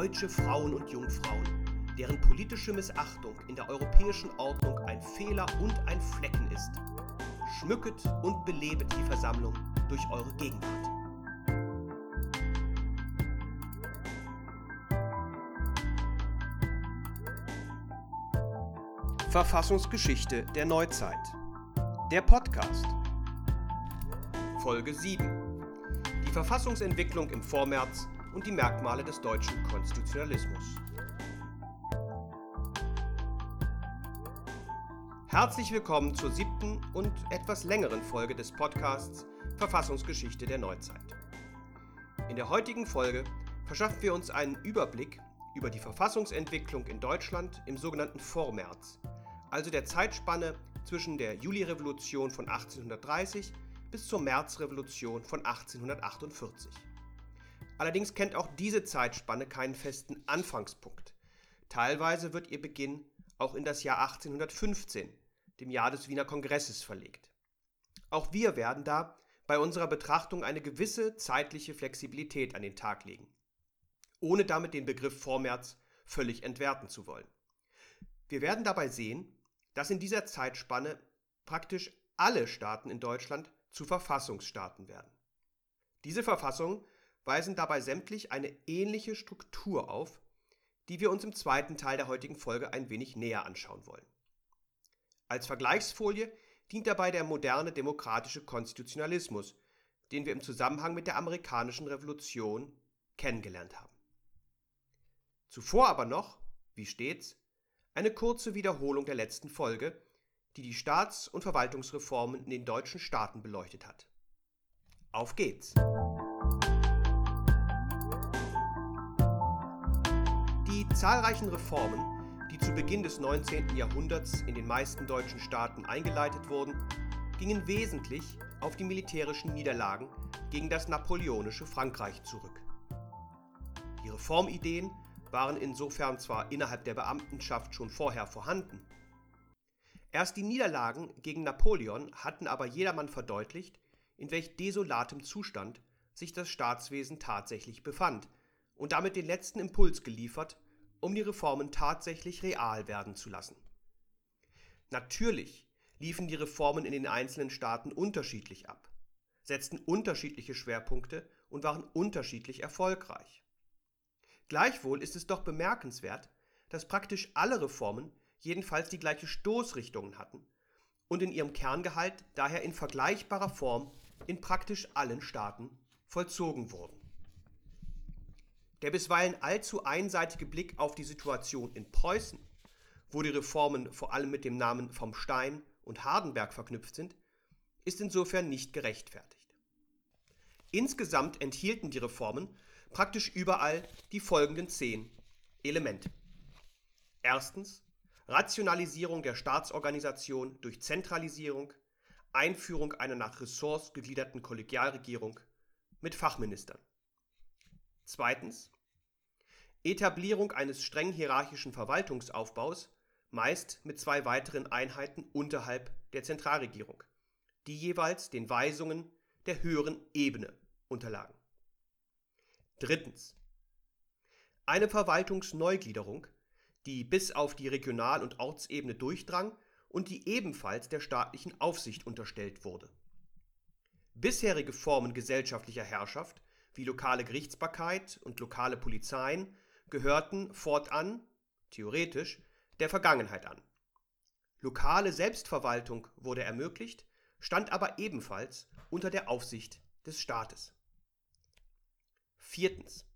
deutsche Frauen und Jungfrauen, deren politische Missachtung in der europäischen Ordnung ein Fehler und ein Flecken ist. Schmücket und belebet die Versammlung durch eure Gegenwart. Verfassungsgeschichte der Neuzeit. Der Podcast. Folge 7. Die Verfassungsentwicklung im Vormärz und die Merkmale des deutschen Konstitutionalismus. Herzlich willkommen zur siebten und etwas längeren Folge des Podcasts Verfassungsgeschichte der Neuzeit. In der heutigen Folge verschaffen wir uns einen Überblick über die Verfassungsentwicklung in Deutschland im sogenannten Vormärz, also der Zeitspanne zwischen der Julirevolution von 1830 bis zur Märzrevolution von 1848. Allerdings kennt auch diese Zeitspanne keinen festen Anfangspunkt. Teilweise wird ihr Beginn auch in das Jahr 1815, dem Jahr des Wiener Kongresses, verlegt. Auch wir werden da bei unserer Betrachtung eine gewisse zeitliche Flexibilität an den Tag legen, ohne damit den Begriff Vormärz völlig entwerten zu wollen. Wir werden dabei sehen, dass in dieser Zeitspanne praktisch alle Staaten in Deutschland zu Verfassungsstaaten werden. Diese Verfassungen weisen dabei sämtlich eine ähnliche Struktur auf, die wir uns im zweiten Teil der heutigen Folge ein wenig näher anschauen wollen. Als Vergleichsfolie dient dabei der moderne demokratische Konstitutionalismus, den wir im Zusammenhang mit der amerikanischen Revolution kennengelernt haben. Zuvor aber noch, wie stets, eine kurze Wiederholung der letzten Folge, die die Staats- und Verwaltungsreformen in den deutschen Staaten beleuchtet hat. Auf geht's! Zahlreichen Reformen, die zu Beginn des 19. Jahrhunderts in den meisten deutschen Staaten eingeleitet wurden, gingen wesentlich auf die militärischen Niederlagen gegen das napoleonische Frankreich zurück. Die Reformideen waren insofern zwar innerhalb der Beamtenschaft schon vorher vorhanden. Erst die Niederlagen gegen Napoleon hatten aber jedermann verdeutlicht, in welch desolatem Zustand sich das Staatswesen tatsächlich befand und damit den letzten Impuls geliefert, um die Reformen tatsächlich real werden zu lassen. Natürlich liefen die Reformen in den einzelnen Staaten unterschiedlich ab, setzten unterschiedliche Schwerpunkte und waren unterschiedlich erfolgreich. Gleichwohl ist es doch bemerkenswert, dass praktisch alle Reformen jedenfalls die gleiche Stoßrichtung hatten und in ihrem Kerngehalt daher in vergleichbarer Form in praktisch allen Staaten vollzogen wurden. Der bisweilen allzu einseitige Blick auf die Situation in Preußen, wo die Reformen vor allem mit dem Namen vom Stein und Hardenberg verknüpft sind, ist insofern nicht gerechtfertigt. Insgesamt enthielten die Reformen praktisch überall die folgenden zehn Elemente. Erstens Rationalisierung der Staatsorganisation durch Zentralisierung, Einführung einer nach Ressorts gegliederten Kollegialregierung mit Fachministern. Zweitens Etablierung eines streng hierarchischen Verwaltungsaufbaus, meist mit zwei weiteren Einheiten unterhalb der Zentralregierung, die jeweils den Weisungen der höheren Ebene unterlagen. Drittens. Eine Verwaltungsneugliederung, die bis auf die Regional- und Ortsebene durchdrang und die ebenfalls der staatlichen Aufsicht unterstellt wurde. Bisherige Formen gesellschaftlicher Herrschaft, wie lokale Gerichtsbarkeit und lokale Polizeien, gehörten fortan, theoretisch, der Vergangenheit an. Lokale Selbstverwaltung wurde ermöglicht, stand aber ebenfalls unter der Aufsicht des Staates. Viertens.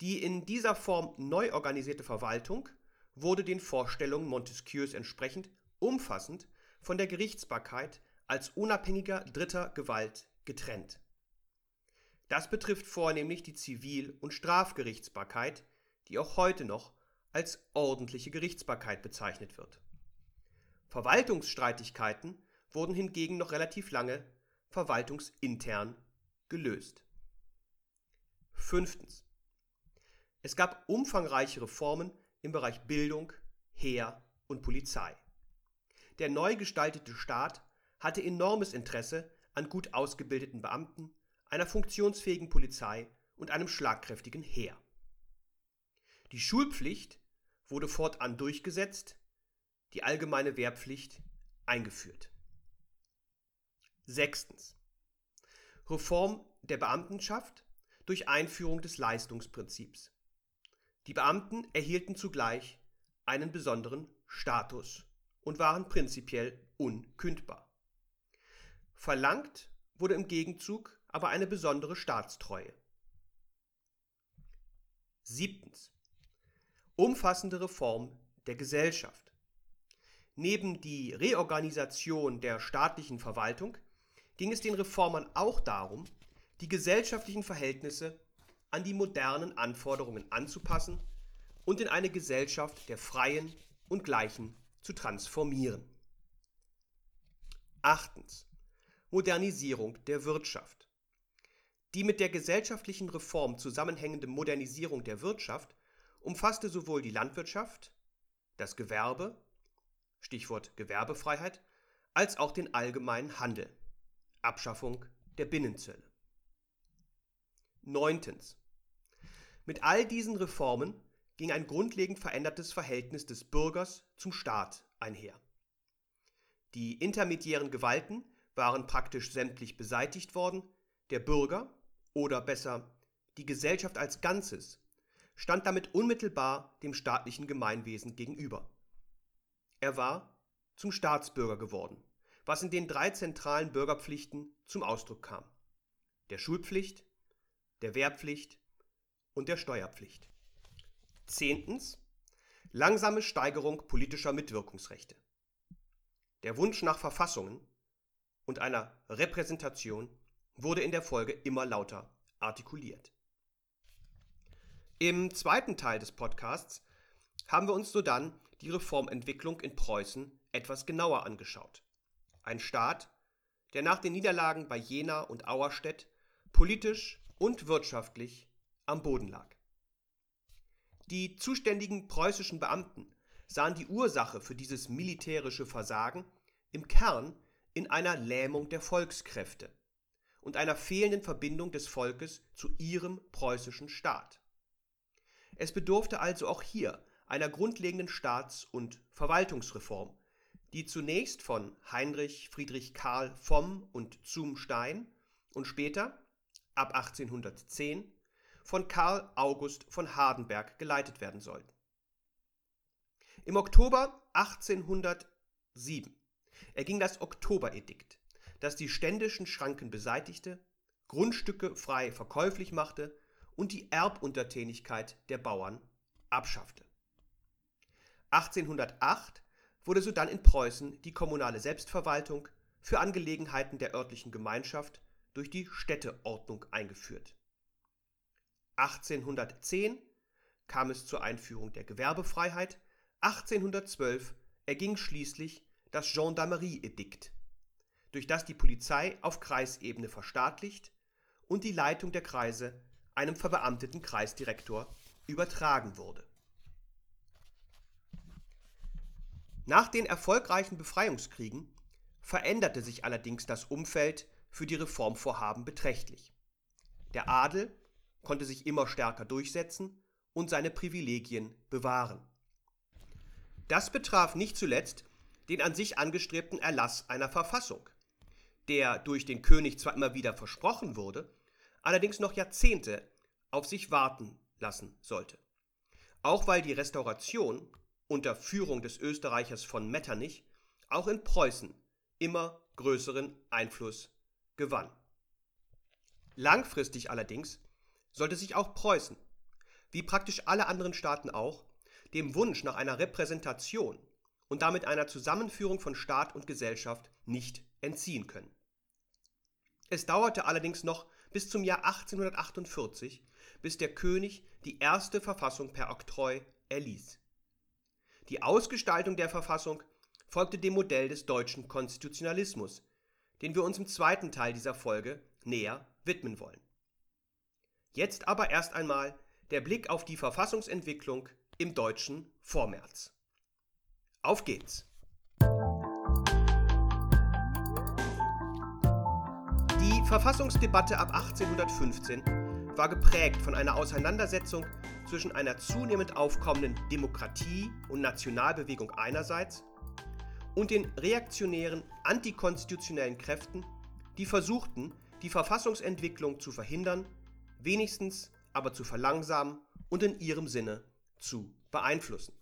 Die in dieser Form neu organisierte Verwaltung wurde den Vorstellungen Montesquieus entsprechend umfassend von der Gerichtsbarkeit als unabhängiger dritter Gewalt getrennt. Das betrifft vornehmlich die Zivil- und Strafgerichtsbarkeit, die auch heute noch als ordentliche Gerichtsbarkeit bezeichnet wird. Verwaltungsstreitigkeiten wurden hingegen noch relativ lange verwaltungsintern gelöst. Fünftens. Es gab umfangreiche Reformen im Bereich Bildung, Heer und Polizei. Der neu gestaltete Staat hatte enormes Interesse an gut ausgebildeten Beamten, einer funktionsfähigen Polizei und einem schlagkräftigen Heer. Die Schulpflicht wurde fortan durchgesetzt, die allgemeine Wehrpflicht eingeführt. Sechstens. Reform der Beamtenschaft durch Einführung des Leistungsprinzips. Die Beamten erhielten zugleich einen besonderen Status und waren prinzipiell unkündbar. Verlangt wurde im Gegenzug aber eine besondere Staatstreue. Siebtens. Umfassende Reform der Gesellschaft. Neben die Reorganisation der staatlichen Verwaltung ging es den Reformern auch darum, die gesellschaftlichen Verhältnisse an die modernen Anforderungen anzupassen und in eine Gesellschaft der Freien und Gleichen zu transformieren. Achtens. Modernisierung der Wirtschaft. Die mit der gesellschaftlichen Reform zusammenhängende Modernisierung der Wirtschaft umfasste sowohl die Landwirtschaft, das Gewerbe, Stichwort Gewerbefreiheit, als auch den allgemeinen Handel, Abschaffung der Binnenzölle. Neuntens. Mit all diesen Reformen ging ein grundlegend verändertes Verhältnis des Bürgers zum Staat einher. Die intermediären Gewalten waren praktisch sämtlich beseitigt worden, der Bürger, oder besser die Gesellschaft als Ganzes, stand damit unmittelbar dem staatlichen Gemeinwesen gegenüber. Er war zum Staatsbürger geworden, was in den drei zentralen Bürgerpflichten zum Ausdruck kam. Der Schulpflicht, der Wehrpflicht und der Steuerpflicht. Zehntens. Langsame Steigerung politischer Mitwirkungsrechte. Der Wunsch nach Verfassungen und einer Repräsentation wurde in der Folge immer lauter artikuliert. Im zweiten Teil des Podcasts haben wir uns sodann die Reformentwicklung in Preußen etwas genauer angeschaut. Ein Staat, der nach den Niederlagen bei Jena und Auerstedt politisch und wirtschaftlich am Boden lag. Die zuständigen preußischen Beamten sahen die Ursache für dieses militärische Versagen im Kern in einer Lähmung der Volkskräfte und einer fehlenden Verbindung des Volkes zu ihrem preußischen Staat. Es bedurfte also auch hier einer grundlegenden Staats- und Verwaltungsreform, die zunächst von Heinrich Friedrich Karl vom und zum Stein und später ab 1810 von Karl August von Hardenberg geleitet werden sollten. Im Oktober 1807 erging das Oktoberedikt, das die ständischen Schranken beseitigte, Grundstücke frei verkäuflich machte und die Erbuntertänigkeit der Bauern abschaffte. 1808 wurde sodann in Preußen die kommunale Selbstverwaltung für Angelegenheiten der örtlichen Gemeinschaft durch die Städteordnung eingeführt. 1810 kam es zur Einführung der Gewerbefreiheit, 1812 erging schließlich das Gendarmerie-Edikt, durch das die Polizei auf Kreisebene verstaatlicht und die Leitung der Kreise einem verbeamteten Kreisdirektor übertragen wurde. Nach den erfolgreichen Befreiungskriegen veränderte sich allerdings das Umfeld für die Reformvorhaben beträchtlich. Der Adel konnte sich immer stärker durchsetzen und seine Privilegien bewahren. Das betraf nicht zuletzt den an sich angestrebten Erlass einer Verfassung, der durch den König zwar immer wieder versprochen wurde, allerdings noch Jahrzehnte auf sich warten lassen sollte. Auch weil die Restauration unter Führung des Österreichers von Metternich auch in Preußen immer größeren Einfluss gewann. Langfristig allerdings sollte sich auch Preußen, wie praktisch alle anderen Staaten auch, dem Wunsch nach einer Repräsentation und damit einer Zusammenführung von Staat und Gesellschaft nicht entziehen können. Es dauerte allerdings noch bis zum Jahr 1848, bis der König die erste Verfassung per Oktroi erließ. Die Ausgestaltung der Verfassung folgte dem Modell des deutschen Konstitutionalismus, den wir uns im zweiten Teil dieser Folge näher widmen wollen. Jetzt aber erst einmal der Blick auf die Verfassungsentwicklung im deutschen Vormärz. Auf geht's! Verfassungsdebatte ab 1815 war geprägt von einer Auseinandersetzung zwischen einer zunehmend aufkommenden Demokratie- und Nationalbewegung einerseits und den reaktionären antikonstitutionellen Kräften, die versuchten, die Verfassungsentwicklung zu verhindern, wenigstens aber zu verlangsamen und in ihrem Sinne zu beeinflussen.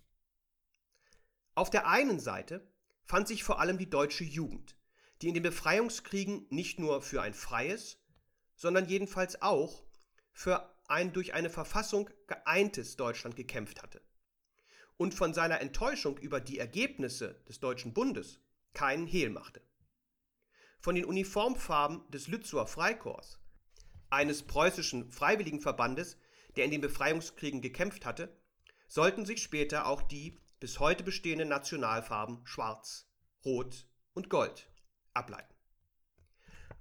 Auf der einen Seite fand sich vor allem die deutsche Jugend, die in den Befreiungskriegen nicht nur für ein freies, sondern jedenfalls auch für ein durch eine Verfassung geeintes Deutschland gekämpft hatte und von seiner Enttäuschung über die Ergebnisse des Deutschen Bundes keinen Hehl machte. Von den Uniformfarben des Lützower Freikorps, eines preußischen Freiwilligenverbandes, der in den Befreiungskriegen gekämpft hatte, sollten sich später auch die bis heute bestehenden Nationalfarben Schwarz, Rot und Gold ableiten.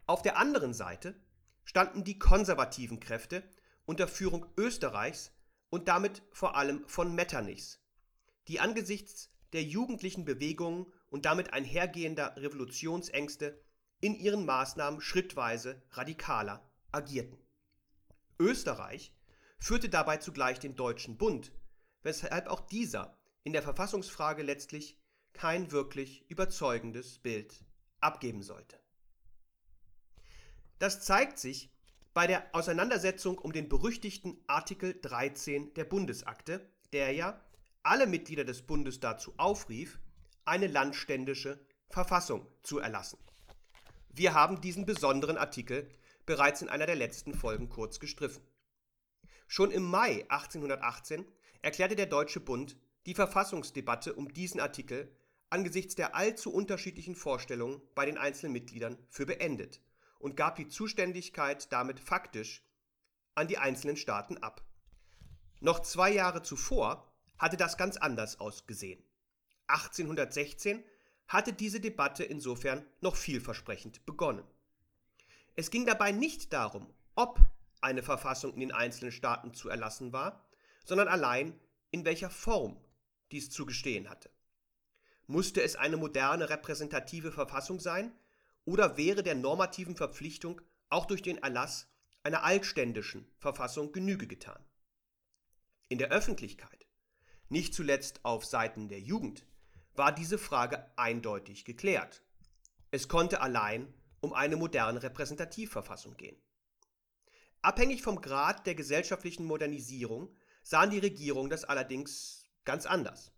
Auf der anderen Seite standen die konservativen Kräfte unter Führung Österreichs und damit vor allem von Metternichs, die angesichts der jugendlichen Bewegungen und damit einhergehender Revolutionsängste in ihren Maßnahmen schrittweise radikaler agierten. Österreich führte dabei zugleich den Deutschen Bund, weshalb auch dieser in der Verfassungsfrage letztlich kein wirklich überzeugendes Bild abgeben sollte. Das zeigt sich bei der Auseinandersetzung um den berüchtigten Artikel 13 der Bundesakte, der ja alle Mitglieder des Bundes dazu aufrief, eine landständische Verfassung zu erlassen. Wir haben diesen besonderen Artikel bereits in einer der letzten Folgen kurz gestriffen. Schon im Mai 1818 erklärte der Deutsche Bund die Verfassungsdebatte um diesen Artikel angesichts der allzu unterschiedlichen Vorstellungen bei den einzelnen Mitgliedern für beendet und gab die Zuständigkeit damit faktisch an die einzelnen Staaten ab. Noch zwei Jahre zuvor hatte das ganz anders ausgesehen. 1816 hatte diese Debatte insofern noch vielversprechend begonnen. Es ging dabei nicht darum, ob eine Verfassung in den einzelnen Staaten zu erlassen war, sondern allein in welcher Form dies zu gestehen hatte. Musste es eine moderne repräsentative Verfassung sein oder wäre der normativen Verpflichtung auch durch den Erlass einer altständischen Verfassung Genüge getan? In der Öffentlichkeit nicht zuletzt auf Seiten der Jugend, war diese Frage eindeutig geklärt. Es konnte allein um eine moderne Repräsentativverfassung gehen. Abhängig vom Grad der gesellschaftlichen Modernisierung sahen die Regierungen das allerdings ganz anders.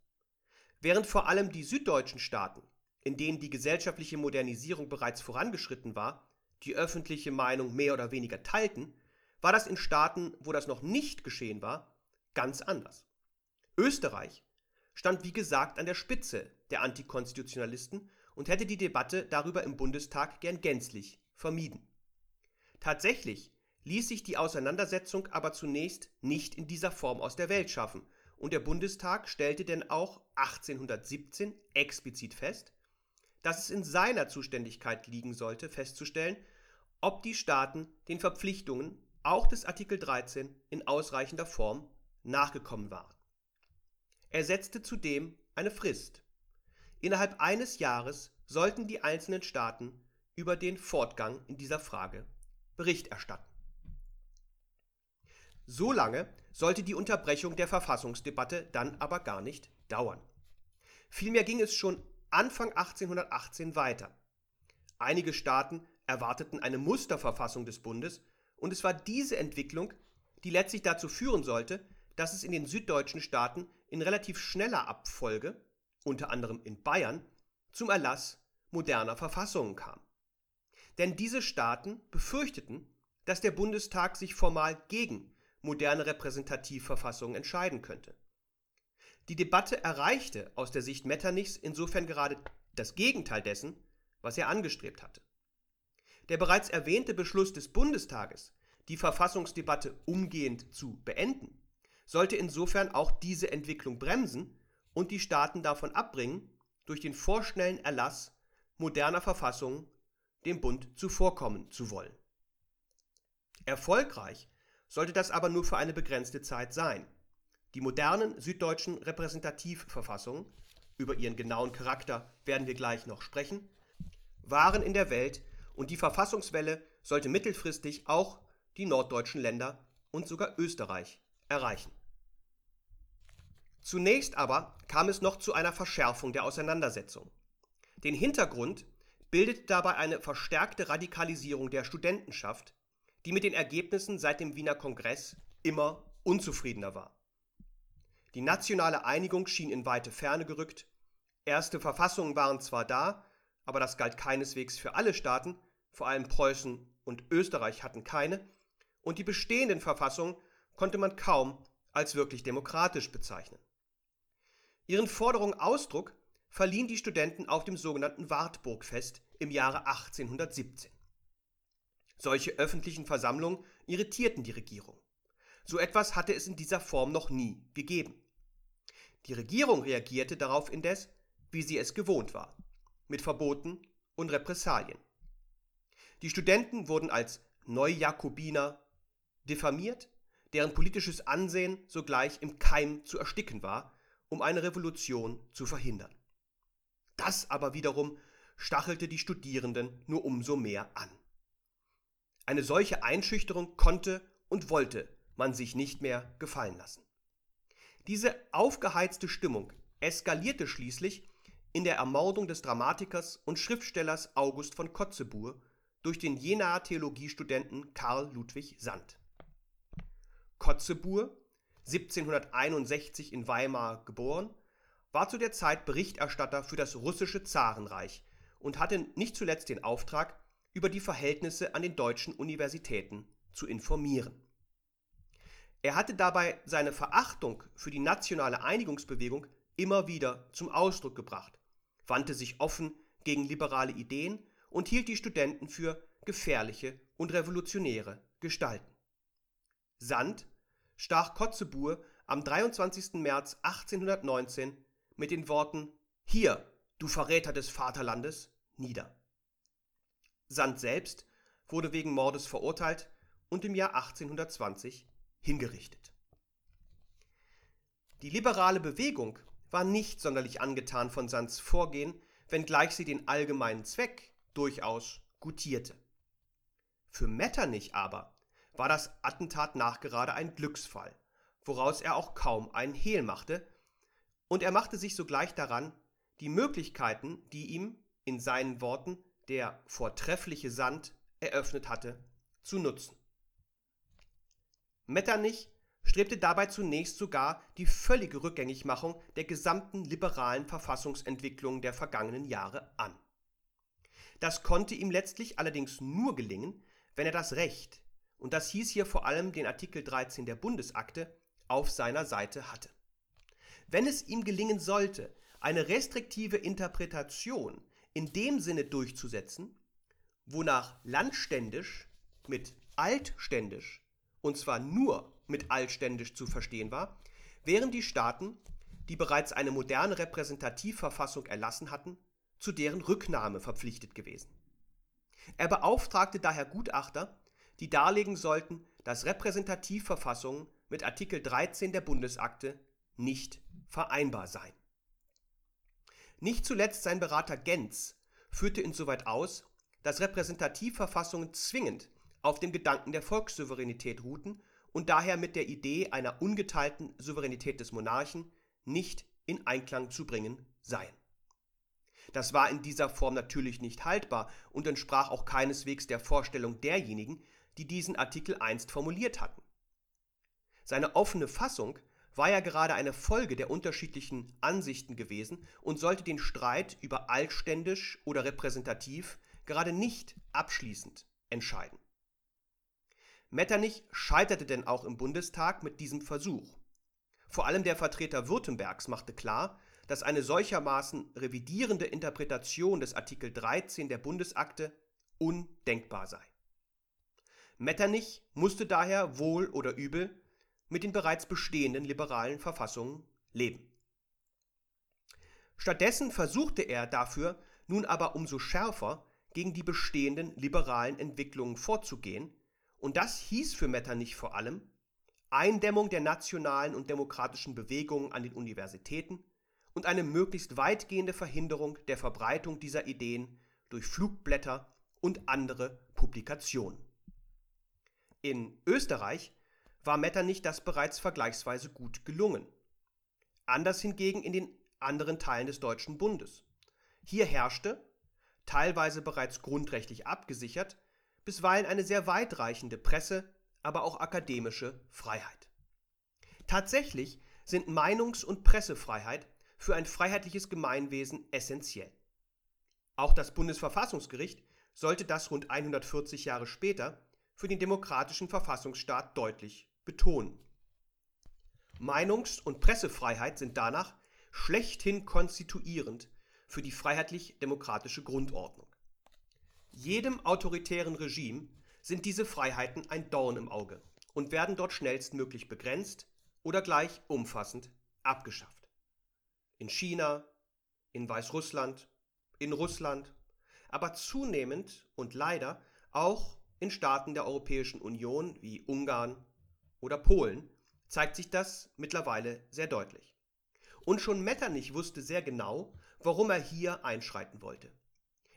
Während vor allem die süddeutschen Staaten, in denen die gesellschaftliche Modernisierung bereits vorangeschritten war, die öffentliche Meinung mehr oder weniger teilten, war das in Staaten, wo das noch nicht geschehen war, ganz anders. Österreich stand wie gesagt an der Spitze der Antikonstitutionalisten und hätte die Debatte darüber im Bundestag gern gänzlich vermieden. Tatsächlich ließ sich die Auseinandersetzung aber zunächst nicht in dieser Form aus der Welt schaffen, und der Bundestag stellte denn auch 1817 explizit fest, dass es in seiner Zuständigkeit liegen sollte, festzustellen, ob die Staaten den Verpflichtungen auch des Artikel 13 in ausreichender Form nachgekommen waren. Er setzte zudem eine Frist. Innerhalb eines Jahres sollten die einzelnen Staaten über den Fortgang in dieser Frage Bericht erstatten. So lange sollte die Unterbrechung der Verfassungsdebatte dann aber gar nicht dauern. Vielmehr ging es schon Anfang 1818 weiter. Einige Staaten erwarteten eine Musterverfassung des Bundes und es war diese Entwicklung, die letztlich dazu führen sollte, dass es in den süddeutschen Staaten in relativ schneller Abfolge, unter anderem in Bayern, zum Erlass moderner Verfassungen kam. Denn diese Staaten befürchteten, dass der Bundestag sich formal gegen moderne Repräsentativverfassungen entscheiden könnte. Die Debatte erreichte aus der Sicht Metternichs insofern gerade das Gegenteil dessen, was er angestrebt hatte. Der bereits erwähnte Beschluss des Bundestages, die Verfassungsdebatte umgehend zu beenden, sollte insofern auch diese Entwicklung bremsen und die Staaten davon abbringen, durch den vorschnellen Erlass moderner Verfassungen dem Bund zuvorkommen zu wollen. Erfolgreich sollte das aber nur für eine begrenzte Zeit sein. Die modernen süddeutschen Repräsentativverfassungen, über ihren genauen Charakter werden wir gleich noch sprechen, waren in der Welt und die Verfassungswelle sollte mittelfristig auch die norddeutschen Länder und sogar Österreich erreichen. Zunächst aber kam es noch zu einer Verschärfung der Auseinandersetzung. Den Hintergrund bildete dabei eine verstärkte Radikalisierung der Studentenschaft, die mit den Ergebnissen seit dem Wiener Kongress immer unzufriedener war. Die nationale Einigung schien in weite Ferne gerückt, erste Verfassungen waren zwar da, aber das galt keineswegs für alle Staaten, vor allem Preußen und Österreich hatten keine, und die bestehenden Verfassungen konnte man kaum als wirklich demokratisch bezeichnen. Ihren Forderungen Ausdruck verliehen die Studenten auf dem sogenannten Wartburgfest im Jahre 1817. Solche öffentlichen Versammlungen irritierten die Regierung. So etwas hatte es in dieser Form noch nie gegeben. Die Regierung reagierte darauf indes, wie sie es gewohnt war, mit Verboten und Repressalien. Die Studenten wurden als Neujakobiner diffamiert, deren politisches Ansehen sogleich im Keim zu ersticken war, um eine Revolution zu verhindern. Das aber wiederum stachelte die Studierenden nur umso mehr an. Eine solche Einschüchterung konnte und wollte man sich nicht mehr gefallen lassen. Diese aufgeheizte Stimmung eskalierte schließlich in der Ermordung des Dramatikers und Schriftstellers August von Kotzebue durch den Jenaer Theologiestudenten Karl Ludwig Sand. Kotzebue, 1761 in Weimar geboren, war zu der Zeit Berichterstatter für das russische Zarenreich und hatte nicht zuletzt den Auftrag, über die Verhältnisse an den deutschen Universitäten zu informieren. Er hatte dabei seine Verachtung für die nationale Einigungsbewegung immer wieder zum Ausdruck gebracht, wandte sich offen gegen liberale Ideen und hielt die Studenten für gefährliche und revolutionäre Gestalten. Sand stach Kotzebue am 23. März 1819 mit den Worten Hier, du Verräter des Vaterlandes, nieder. Sand selbst wurde wegen Mordes verurteilt und im Jahr 1820 hingerichtet. Die liberale Bewegung war nicht sonderlich angetan von Sands Vorgehen, wenngleich sie den allgemeinen Zweck durchaus gutierte. Für Metternich aber war das Attentat nachgerade ein Glücksfall, woraus er auch kaum einen Hehl machte, und er machte sich sogleich daran, die Möglichkeiten, die ihm, in seinen Worten, der vortreffliche Sand eröffnet hatte, zu nutzen. Metternich strebte dabei zunächst sogar die völlige Rückgängigmachung der gesamten liberalen Verfassungsentwicklung der vergangenen Jahre an. Das konnte ihm letztlich allerdings nur gelingen, wenn er das Recht, und das hieß hier vor allem den Artikel 13 der Bundesakte, auf seiner Seite hatte. Wenn es ihm gelingen sollte, eine restriktive Interpretation in dem Sinne durchzusetzen, wonach landständisch mit altständisch, und zwar nur mit altständisch zu verstehen war, wären die Staaten, die bereits eine moderne Repräsentativverfassung erlassen hatten, zu deren Rücknahme verpflichtet gewesen. Er beauftragte daher Gutachter, die darlegen sollten, dass Repräsentativverfassungen mit Artikel 13 der Bundesakte nicht vereinbar seien. Nicht zuletzt sein Berater Genz führte insoweit aus, dass Repräsentativverfassungen zwingend auf dem Gedanken der Volkssouveränität ruhten und daher mit der Idee einer ungeteilten Souveränität des Monarchen nicht in Einklang zu bringen seien. Das war in dieser Form natürlich nicht haltbar und entsprach auch keineswegs der Vorstellung derjenigen, die diesen Artikel einst formuliert hatten. Seine offene Fassung war ja gerade eine Folge der unterschiedlichen Ansichten gewesen und sollte den Streit über altständisch oder repräsentativ gerade nicht abschließend entscheiden. Metternich scheiterte denn auch im Bundestag mit diesem Versuch. Vor allem der Vertreter Württembergs machte klar, dass eine solchermaßen revidierende Interpretation des Artikel 13 der Bundesakte undenkbar sei. Metternich musste daher wohl oder übel mit den bereits bestehenden liberalen Verfassungen leben. Stattdessen versuchte er dafür nun aber umso schärfer gegen die bestehenden liberalen Entwicklungen vorzugehen, und das hieß für Metternich vor allem Eindämmung der nationalen und demokratischen Bewegungen an den Universitäten und eine möglichst weitgehende Verhinderung der Verbreitung dieser Ideen durch Flugblätter und andere Publikationen. In Österreich war Metternich das bereits vergleichsweise gut gelungen. anders hingegen in den anderen Teilen des Deutschen Bundes. Hier herrschte, teilweise bereits grundrechtlich abgesichert, bisweilen eine sehr weitreichende Presse, aber auch akademische Freiheit. Tatsächlich sind Meinungs- und Pressefreiheit für ein freiheitliches Gemeinwesen essentiell. Auch das Bundesverfassungsgericht sollte das rund 140 Jahre später für den demokratischen Verfassungsstaat deutlich betonen. Meinungs- und Pressefreiheit sind danach schlechthin konstituierend für die freiheitlich-demokratische Grundordnung. Jedem autoritären Regime sind diese Freiheiten ein Dorn im Auge und werden dort schnellstmöglich begrenzt oder gleich umfassend abgeschafft. In China, in Weißrussland, in Russland, aber zunehmend und leider auch in Staaten der Europäischen Union wie Ungarn oder Polen zeigt sich das mittlerweile sehr deutlich. Und schon Metternich wusste sehr genau, warum er hier einschreiten wollte.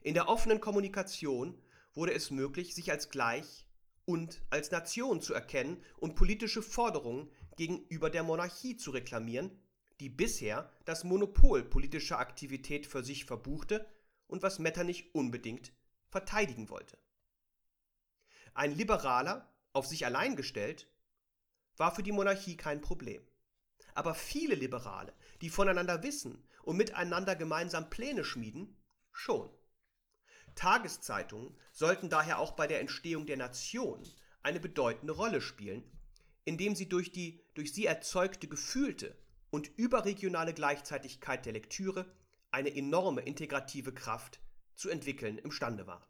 In der offenen Kommunikation wurde es möglich, sich als gleich und als Nation zu erkennen und politische Forderungen gegenüber der Monarchie zu reklamieren, die bisher das Monopol politischer Aktivität für sich verbuchte und was Metternich unbedingt verteidigen wollte. Ein Liberaler, auf sich allein gestellt, war für die Monarchie kein Problem. Aber viele Liberale, die voneinander wissen und miteinander gemeinsam Pläne schmieden, schon. Tageszeitungen sollten daher auch bei der Entstehung der Nation eine bedeutende Rolle spielen, indem sie durch die durch sie erzeugte gefühlte und überregionale Gleichzeitigkeit der Lektüre eine enorme integrative Kraft zu entwickeln imstande waren.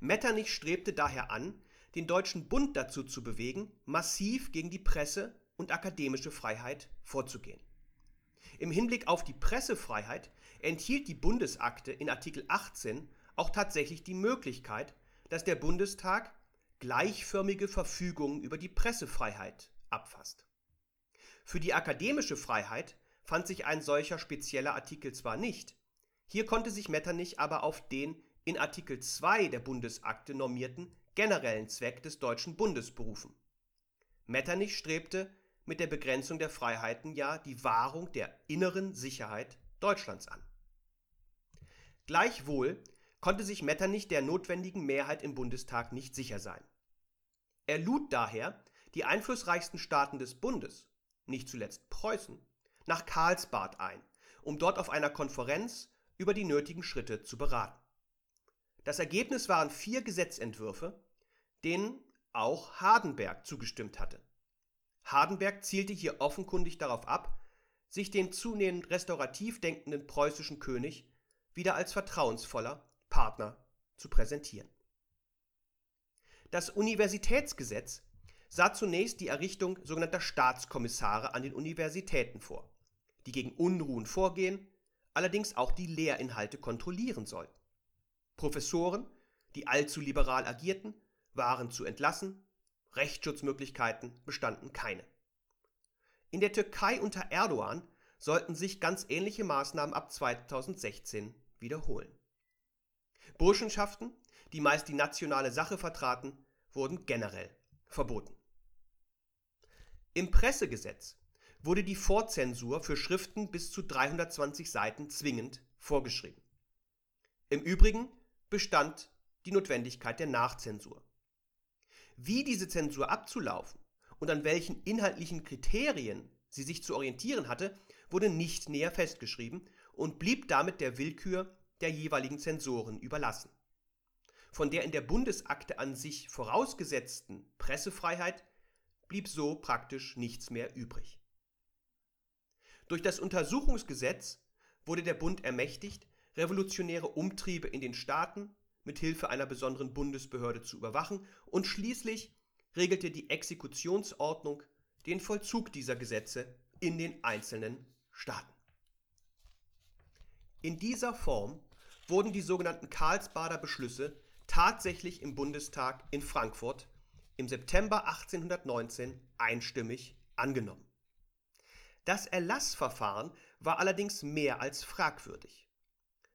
Metternich strebte daher an, den Deutschen Bund dazu zu bewegen, massiv gegen die Presse und akademische Freiheit vorzugehen. Im Hinblick auf die Pressefreiheit enthielt die Bundesakte in Artikel 18 auch tatsächlich die Möglichkeit, dass der Bundestag gleichförmige Verfügungen über die Pressefreiheit abfasst. Für die akademische Freiheit fand sich ein solcher spezieller Artikel zwar nicht, hier konnte sich Metternich aber auf den in Artikel 2 der Bundesakte normierten generellen Zweck des Deutschen Bundes berufen. Metternich strebte mit der Begrenzung der Freiheiten ja die Wahrung der inneren Sicherheit Deutschlands an. Gleichwohl konnte sich Metternich der notwendigen Mehrheit im Bundestag nicht sicher sein. Er lud daher die einflussreichsten Staaten des Bundes, nicht zuletzt Preußen, nach Karlsbad ein, um dort auf einer Konferenz über die nötigen Schritte zu beraten. Das Ergebnis waren vier Gesetzentwürfe, denen auch Hardenberg zugestimmt hatte. Hardenberg zielte hier offenkundig darauf ab, sich den zunehmend restaurativ denkenden preußischen König wieder als vertrauensvoller Partner zu präsentieren. Das Universitätsgesetz sah zunächst die Errichtung sogenannter Staatskommissare an den Universitäten vor, die gegen Unruhen vorgehen, allerdings auch die Lehrinhalte kontrollieren sollten. Professoren, die allzu liberal agierten, waren zu entlassen, Rechtsschutzmöglichkeiten bestanden keine. In der Türkei unter Erdogan sollten sich ganz ähnliche Maßnahmen ab 2016 wiederholen. Burschenschaften, die meist die nationale Sache vertraten, wurden generell verboten. Im Pressegesetz wurde die Vorzensur für Schriften bis zu 320 Seiten zwingend vorgeschrieben. Im Übrigen bestand die Notwendigkeit der Nachzensur. Wie diese Zensur abzulaufen und an welchen inhaltlichen Kriterien sie sich zu orientieren hatte, wurde nicht näher festgeschrieben und blieb damit der Willkür der jeweiligen Zensoren überlassen. Von der in der Bundesakte an sich vorausgesetzten Pressefreiheit blieb so praktisch nichts mehr übrig. Durch das Untersuchungsgesetz wurde der Bund ermächtigt, revolutionäre Umtriebe in den Staaten mit Hilfe einer besonderen Bundesbehörde zu überwachen und schließlich regelte die Exekutionsordnung den Vollzug dieser Gesetze in den einzelnen Staaten. In dieser Form wurden die sogenannten Karlsbader Beschlüsse tatsächlich im Bundestag in Frankfurt im September 1819 einstimmig angenommen. Das Erlassverfahren war allerdings mehr als fragwürdig.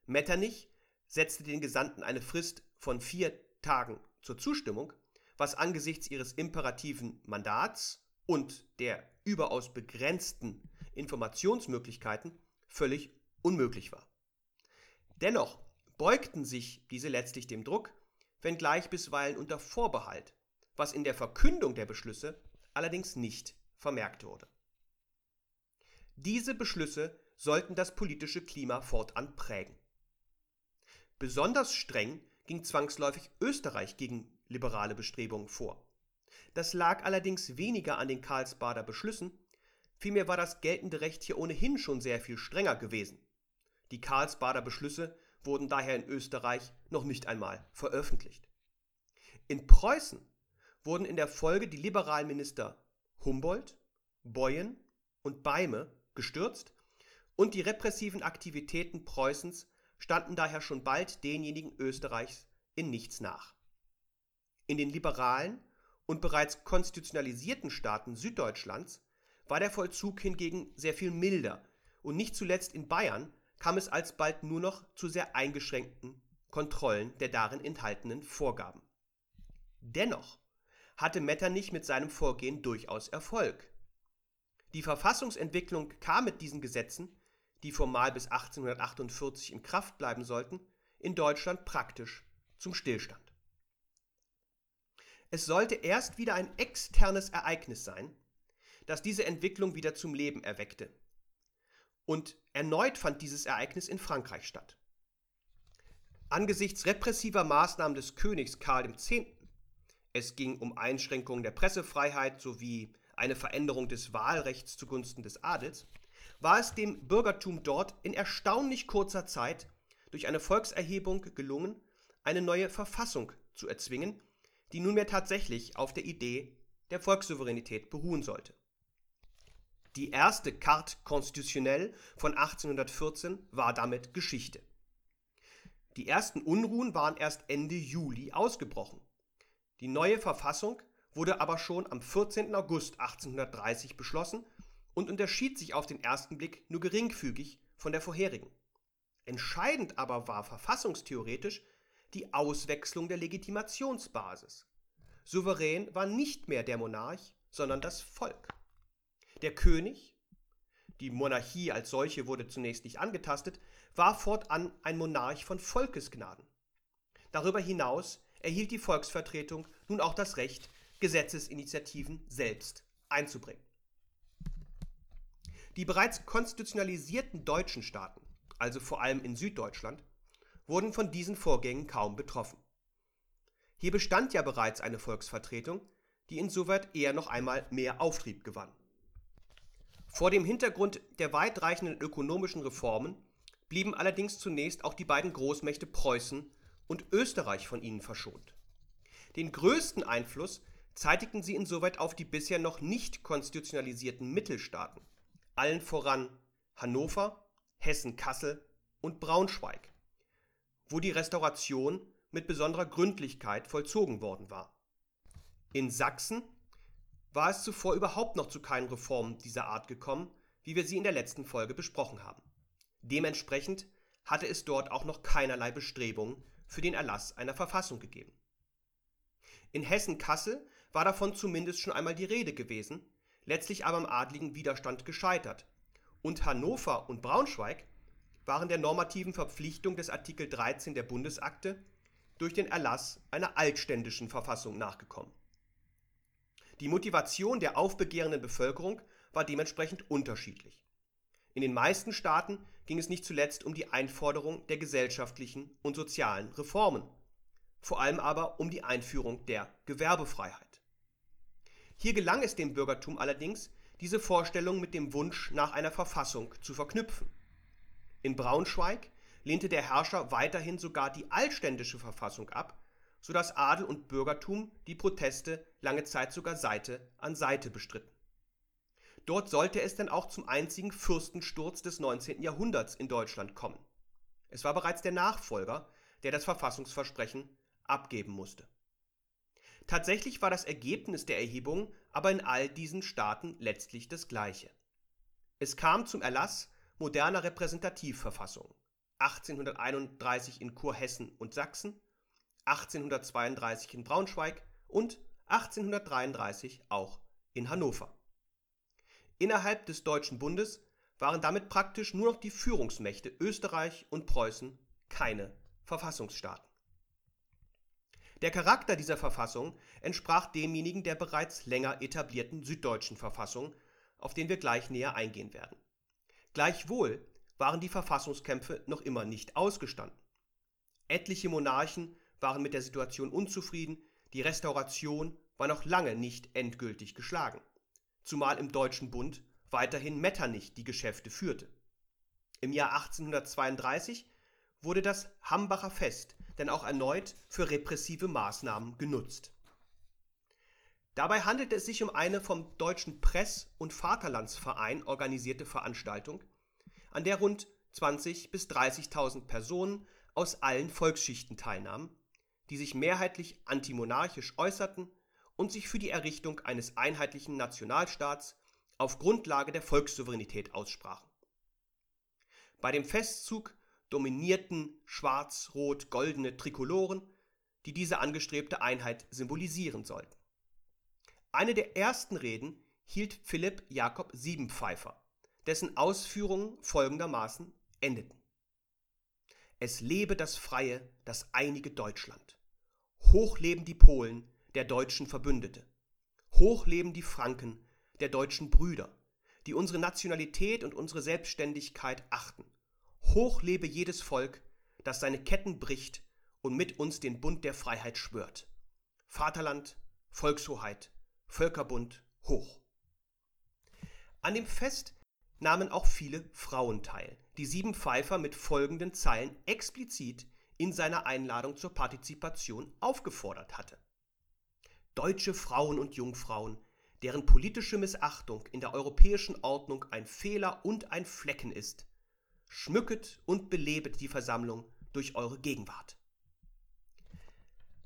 Metternich setzte den Gesandten eine Frist von vier Tagen zur Zustimmung, was angesichts ihres imperativen Mandats und der überaus begrenzten Informationsmöglichkeiten völlig unmöglich war. Dennoch beugten sich diese letztlich dem Druck, wenngleich bisweilen unter Vorbehalt, was in der Verkündung der Beschlüsse allerdings nicht vermerkt wurde. Diese Beschlüsse sollten das politische Klima fortan prägen. Besonders streng ging zwangsläufig Österreich gegen liberale Bestrebungen vor. Das lag allerdings weniger an den Karlsbader Beschlüssen, vielmehr war das geltende Recht hier ohnehin schon sehr viel strenger gewesen. Die Karlsbader Beschlüsse wurden daher in Österreich noch nicht einmal veröffentlicht. In Preußen wurden in der Folge die liberalen Minister Humboldt, Boyen und Beime gestürzt und die repressiven Aktivitäten Preußens standen daher schon bald denjenigen Österreichs in nichts nach. In den liberalen und bereits konstitutionalisierten Staaten Süddeutschlands war der Vollzug hingegen sehr viel milder und nicht zuletzt in Bayern kam es alsbald nur noch zu sehr eingeschränkten Kontrollen der darin enthaltenen Vorgaben. Dennoch hatte Metternich mit seinem Vorgehen durchaus Erfolg. Die Verfassungsentwicklung kam mit diesen Gesetzen, die formal bis 1848 in Kraft bleiben sollten, in Deutschland praktisch zum Stillstand. Es sollte erst wieder ein externes Ereignis sein, das diese Entwicklung wieder zum Leben erweckte. Und erneut fand dieses Ereignis in Frankreich statt. Angesichts repressiver Maßnahmen des Königs Karl X. Es ging um Einschränkungen der Pressefreiheit sowie eine Veränderung des Wahlrechts zugunsten des Adels, war es dem Bürgertum dort in erstaunlich kurzer Zeit durch eine Volkserhebung gelungen, eine neue Verfassung zu erzwingen, die nunmehr tatsächlich auf der Idee der Volkssouveränität beruhen sollte. Die erste Carte constitutionnelle von 1814 war damit Geschichte. Die ersten Unruhen waren erst Ende Juli ausgebrochen. Die neue Verfassung wurde aber schon am 14. August 1830 beschlossen und unterschied sich auf den ersten Blick nur geringfügig von der vorherigen. Entscheidend aber war verfassungstheoretisch die Auswechslung der Legitimationsbasis. Souverän war nicht mehr der Monarch, sondern das Volk. Der König, die Monarchie als solche wurde zunächst nicht angetastet, war fortan ein Monarch von Volkesgnaden. Darüber hinaus erhielt die Volksvertretung nun auch das Recht, Gesetzesinitiativen selbst einzubringen. Die bereits konstitutionalisierten deutschen Staaten, also vor allem in Süddeutschland, wurden von diesen Vorgängen kaum betroffen. Hier bestand ja bereits eine Volksvertretung, die insoweit eher noch einmal mehr Auftrieb gewann. Vor dem Hintergrund der weitreichenden ökonomischen Reformen blieben allerdings zunächst auch die beiden Großmächte Preußen und Österreich von ihnen verschont. Den größten Einfluss zeitigten sie insoweit auf die bisher noch nicht konstitutionalisierten Mittelstaaten, allen voran Hannover, Hessen-Kassel und Braunschweig, wo die Restauration mit besonderer Gründlichkeit vollzogen worden war. In Sachsen war es zuvor überhaupt noch zu keinen Reformen dieser Art gekommen, wie wir sie in der letzten Folge besprochen haben. Dementsprechend hatte es dort auch noch keinerlei Bestrebungen für den Erlass einer Verfassung gegeben. In Hessen-Kassel war davon zumindest schon einmal die Rede gewesen, letztlich aber am adligen Widerstand gescheitert, und Hannover und Braunschweig waren der normativen Verpflichtung des Artikel 13 der Bundesakte durch den Erlass einer altständischen Verfassung nachgekommen. Die Motivation der aufbegehrenden Bevölkerung war dementsprechend unterschiedlich. In den meisten Staaten ging es nicht zuletzt um die Einforderung der gesellschaftlichen und sozialen Reformen, vor allem aber um die Einführung der Gewerbefreiheit. Hier gelang es dem Bürgertum allerdings, diese Vorstellung mit dem Wunsch nach einer Verfassung zu verknüpfen. In Braunschweig lehnte der Herrscher weiterhin sogar die altständische Verfassung ab, sodass Adel und Bürgertum die Proteste lange Zeit sogar Seite an Seite bestritten. Dort sollte es dann auch zum einzigen Fürstensturz des 19. Jahrhunderts in Deutschland kommen. Es war bereits der Nachfolger, der das Verfassungsversprechen abgeben musste. Tatsächlich war das Ergebnis der Erhebung aber in all diesen Staaten letztlich das gleiche. Es kam zum Erlass moderner Repräsentativverfassungen, 1831 in Kurhessen und Sachsen, 1832 in Braunschweig und 1833 auch in Hannover. Innerhalb des Deutschen Bundes waren damit praktisch nur noch die Führungsmächte Österreich und Preußen keine Verfassungsstaaten. Der Charakter dieser Verfassung entsprach demjenigen der bereits länger etablierten süddeutschen Verfassung, auf den wir gleich näher eingehen werden. Gleichwohl waren die Verfassungskämpfe noch immer nicht ausgestanden. Etliche Monarchen waren mit der Situation unzufrieden, die Restauration war noch lange nicht endgültig geschlagen, zumal im Deutschen Bund weiterhin Metternich die Geschäfte führte. Im Jahr 1832 wurde das Hambacher Fest denn auch erneut für repressive Maßnahmen genutzt. Dabei handelte es sich um eine vom Deutschen Press- und Vaterlandsverein organisierte Veranstaltung, an der rund 20.000 bis 30.000 Personen aus allen Volksschichten teilnahmen, die sich mehrheitlich antimonarchisch äußerten und sich für die Errichtung eines einheitlichen Nationalstaats auf Grundlage der Volkssouveränität aussprachen. Bei dem Festzug dominierten schwarz-rot-goldene Trikoloren, die diese angestrebte Einheit symbolisieren sollten. Eine der ersten Reden hielt Philipp Jakob Siebenpfeifer, dessen Ausführungen folgendermaßen endeten. Es lebe das freie, das einige Deutschland. Hoch leben die Polen, der deutschen Verbündete. Hoch leben die Franken, der deutschen Brüder, die unsere Nationalität und unsere Selbstständigkeit achten. Hoch lebe jedes Volk, das seine Ketten bricht und mit uns den Bund der Freiheit schwört. Vaterland, Volkshoheit, Völkerbund, hoch. An dem Fest nahmen auch viele Frauen teil, die sieben Pfeifer mit folgenden Zeilen explizit in seiner Einladung zur Partizipation aufgefordert hatte. Deutsche Frauen und Jungfrauen, deren politische Missachtung in der europäischen Ordnung ein Fehler und ein Flecken ist, schmücket und belebet die Versammlung durch eure Gegenwart.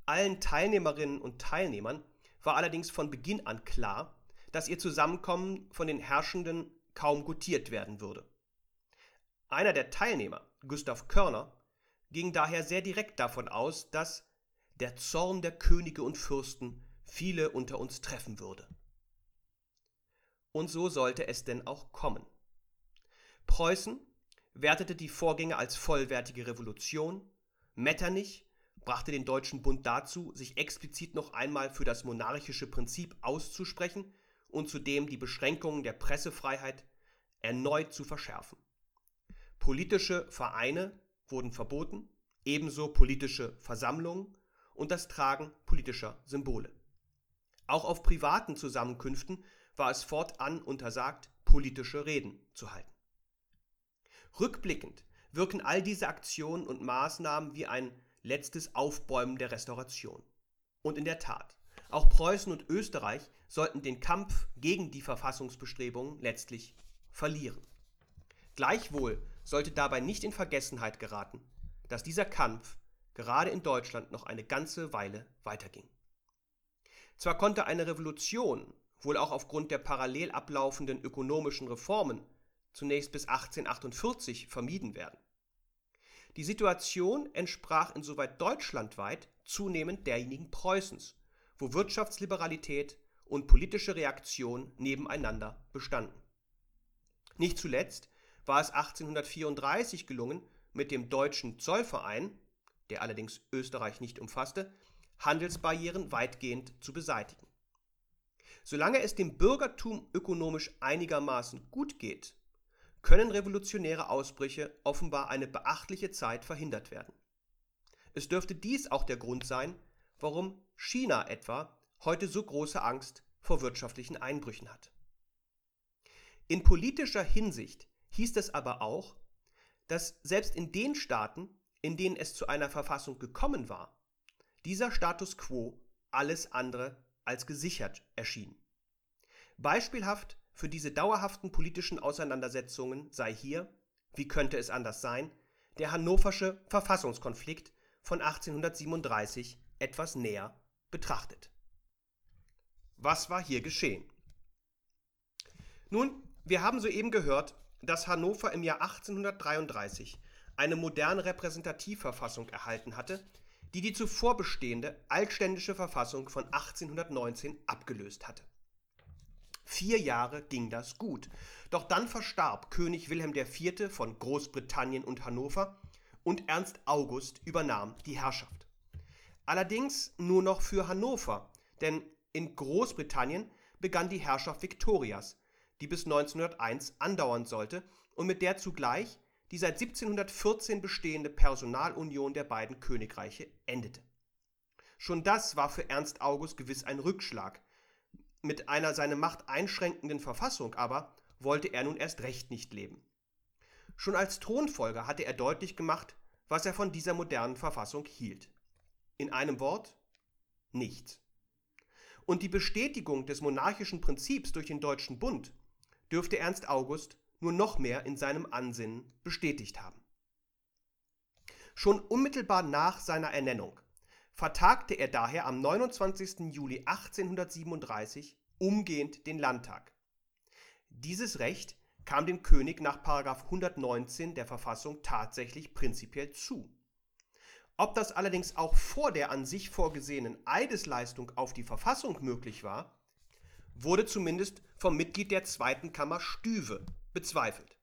Allen Teilnehmerinnen und Teilnehmern war allerdings von Beginn an klar, dass ihr Zusammenkommen von den Herrschenden kaum gutiert werden würde. Einer der Teilnehmer, Gustav Körner, ging daher sehr direkt davon aus, dass der Zorn der Könige und Fürsten viele unter uns treffen würde. Und so sollte es denn auch kommen. Preußen wertete die Vorgänge als vollwertige Revolution, Metternich brachte den Deutschen Bund dazu, sich explizit noch einmal für das monarchische Prinzip auszusprechen und zudem die Beschränkungen der Pressefreiheit erneut zu verschärfen. Politische Vereine wurden verboten, ebenso politische Versammlungen und das Tragen politischer Symbole. Auch auf privaten Zusammenkünften war es fortan untersagt, politische Reden zu halten. Rückblickend wirken all diese Aktionen und Maßnahmen wie ein letztes Aufbäumen der Restauration. Und in der Tat, auch Preußen und Österreich sollten den Kampf gegen die Verfassungsbestrebungen letztlich verlieren. Gleichwohl sollte dabei nicht in Vergessenheit geraten, dass dieser Kampf gerade in Deutschland noch eine ganze Weile weiterging. Zwar konnte eine Revolution, wohl auch aufgrund der parallel ablaufenden ökonomischen Reformen, zunächst bis 1848 vermieden werden. Die Situation entsprach insoweit deutschlandweit zunehmend derjenigen Preußens, wo Wirtschaftsliberalität und politische Reaktion nebeneinander bestanden. Nicht zuletzt war es 1834 gelungen, mit dem Deutschen Zollverein, der allerdings Österreich nicht umfasste, Handelsbarrieren weitgehend zu beseitigen. Solange es dem Bürgertum ökonomisch einigermaßen gut geht, können revolutionäre Ausbrüche offenbar eine beachtliche Zeit verhindert werden. Es dürfte dies auch der Grund sein, warum China etwa heute so große Angst vor wirtschaftlichen Einbrüchen hat. In politischer Hinsicht hieß es aber auch, dass selbst in den Staaten, in denen es zu einer Verfassung gekommen war, dieser Status quo alles andere als gesichert erschien. Beispielhaft für diese dauerhaften politischen Auseinandersetzungen sei hier, wie könnte es anders sein, der hannoversche Verfassungskonflikt von 1837 etwas näher betrachtet. Was war hier geschehen? Nun, wir haben soeben gehört, dass Hannover im Jahr 1833 eine moderne Repräsentativverfassung erhalten hatte, die die zuvor bestehende altständische Verfassung von 1819 abgelöst hatte. Vier Jahre ging das gut. Doch dann verstarb König Wilhelm IV. von Großbritannien und Hannover und Ernst August übernahm die Herrschaft. Allerdings nur noch für Hannover, denn in Großbritannien begann die Herrschaft Viktorias, die bis 1901 andauern sollte und mit der zugleich die seit 1714 bestehende Personalunion der beiden Königreiche endete. Schon das war für Ernst August gewiss ein Rückschlag. Mit einer seine Macht einschränkenden Verfassung aber wollte er nun erst recht nicht leben. Schon als Thronfolger hatte er deutlich gemacht, was er von dieser modernen Verfassung hielt. In einem Wort nichts. Und die Bestätigung des monarchischen Prinzips durch den Deutschen Bund dürfte Ernst August nur noch mehr in seinem Ansinnen bestätigt haben. Schon unmittelbar nach seiner Ernennung vertagte er daher am 29. Juli 1837 umgehend den Landtag. Dieses Recht kam dem König nach 119 der Verfassung tatsächlich prinzipiell zu. Ob das allerdings auch vor der an sich vorgesehenen Eidesleistung auf die Verfassung möglich war, wurde zumindest vom Mitglied der zweiten Kammer Stüwe bezweifelt.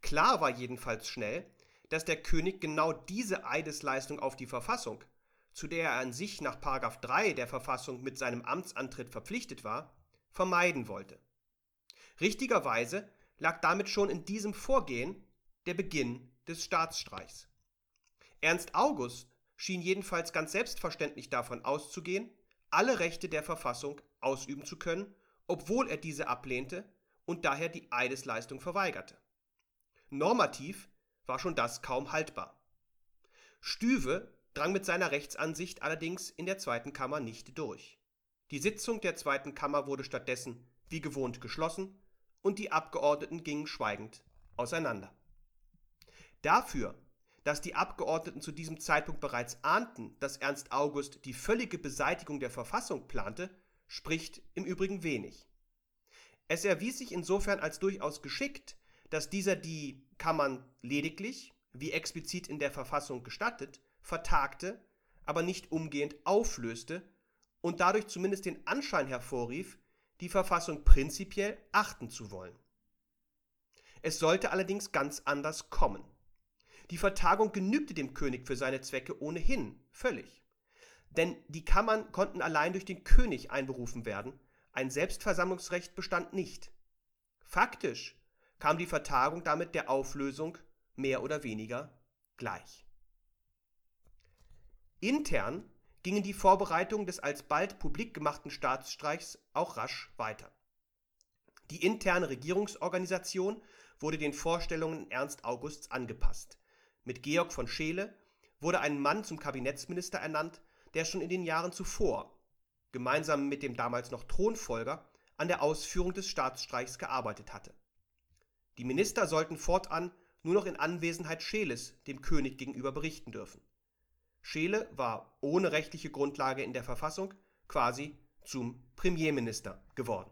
Klar war jedenfalls schnell, dass der König genau diese Eidesleistung auf die Verfassung, zu der er an sich nach 3 der Verfassung mit seinem Amtsantritt verpflichtet war, vermeiden wollte. Richtigerweise lag damit schon in diesem Vorgehen der Beginn des Staatsstreichs. Ernst August schien jedenfalls ganz selbstverständlich davon auszugehen, alle Rechte der Verfassung ausüben zu können, obwohl er diese ablehnte und daher die Eidesleistung verweigerte. Normativ war schon das kaum haltbar. Stüwe drang mit seiner Rechtsansicht allerdings in der zweiten Kammer nicht durch. Die Sitzung der zweiten Kammer wurde stattdessen wie gewohnt geschlossen und die Abgeordneten gingen schweigend auseinander. Dafür, dass die Abgeordneten zu diesem Zeitpunkt bereits ahnten, dass Ernst August die völlige Beseitigung der Verfassung plante, spricht im Übrigen wenig. Es erwies sich insofern als durchaus geschickt, dass dieser die Kammern lediglich, wie explizit in der Verfassung gestattet, vertagte, aber nicht umgehend auflöste und dadurch zumindest den Anschein hervorrief, die Verfassung prinzipiell achten zu wollen. Es sollte allerdings ganz anders kommen. Die Vertagung genügte dem König für seine Zwecke ohnehin völlig. Denn die Kammern konnten allein durch den König einberufen werden, ein Selbstversammlungsrecht bestand nicht. Faktisch kam die Vertagung damit der Auflösung mehr oder weniger gleich. Intern gingen die Vorbereitungen des alsbald publik gemachten Staatsstreichs auch rasch weiter. Die interne Regierungsorganisation wurde den Vorstellungen Ernst Augusts angepasst. Mit Georg von Scheele wurde ein Mann zum Kabinettsminister ernannt, der schon in den Jahren zuvor, gemeinsam mit dem damals noch Thronfolger, an der Ausführung des Staatsstreichs gearbeitet hatte. Die Minister sollten fortan nur noch in Anwesenheit Scheeles dem König gegenüber berichten dürfen. Scheele war ohne rechtliche Grundlage in der Verfassung quasi zum Premierminister geworden.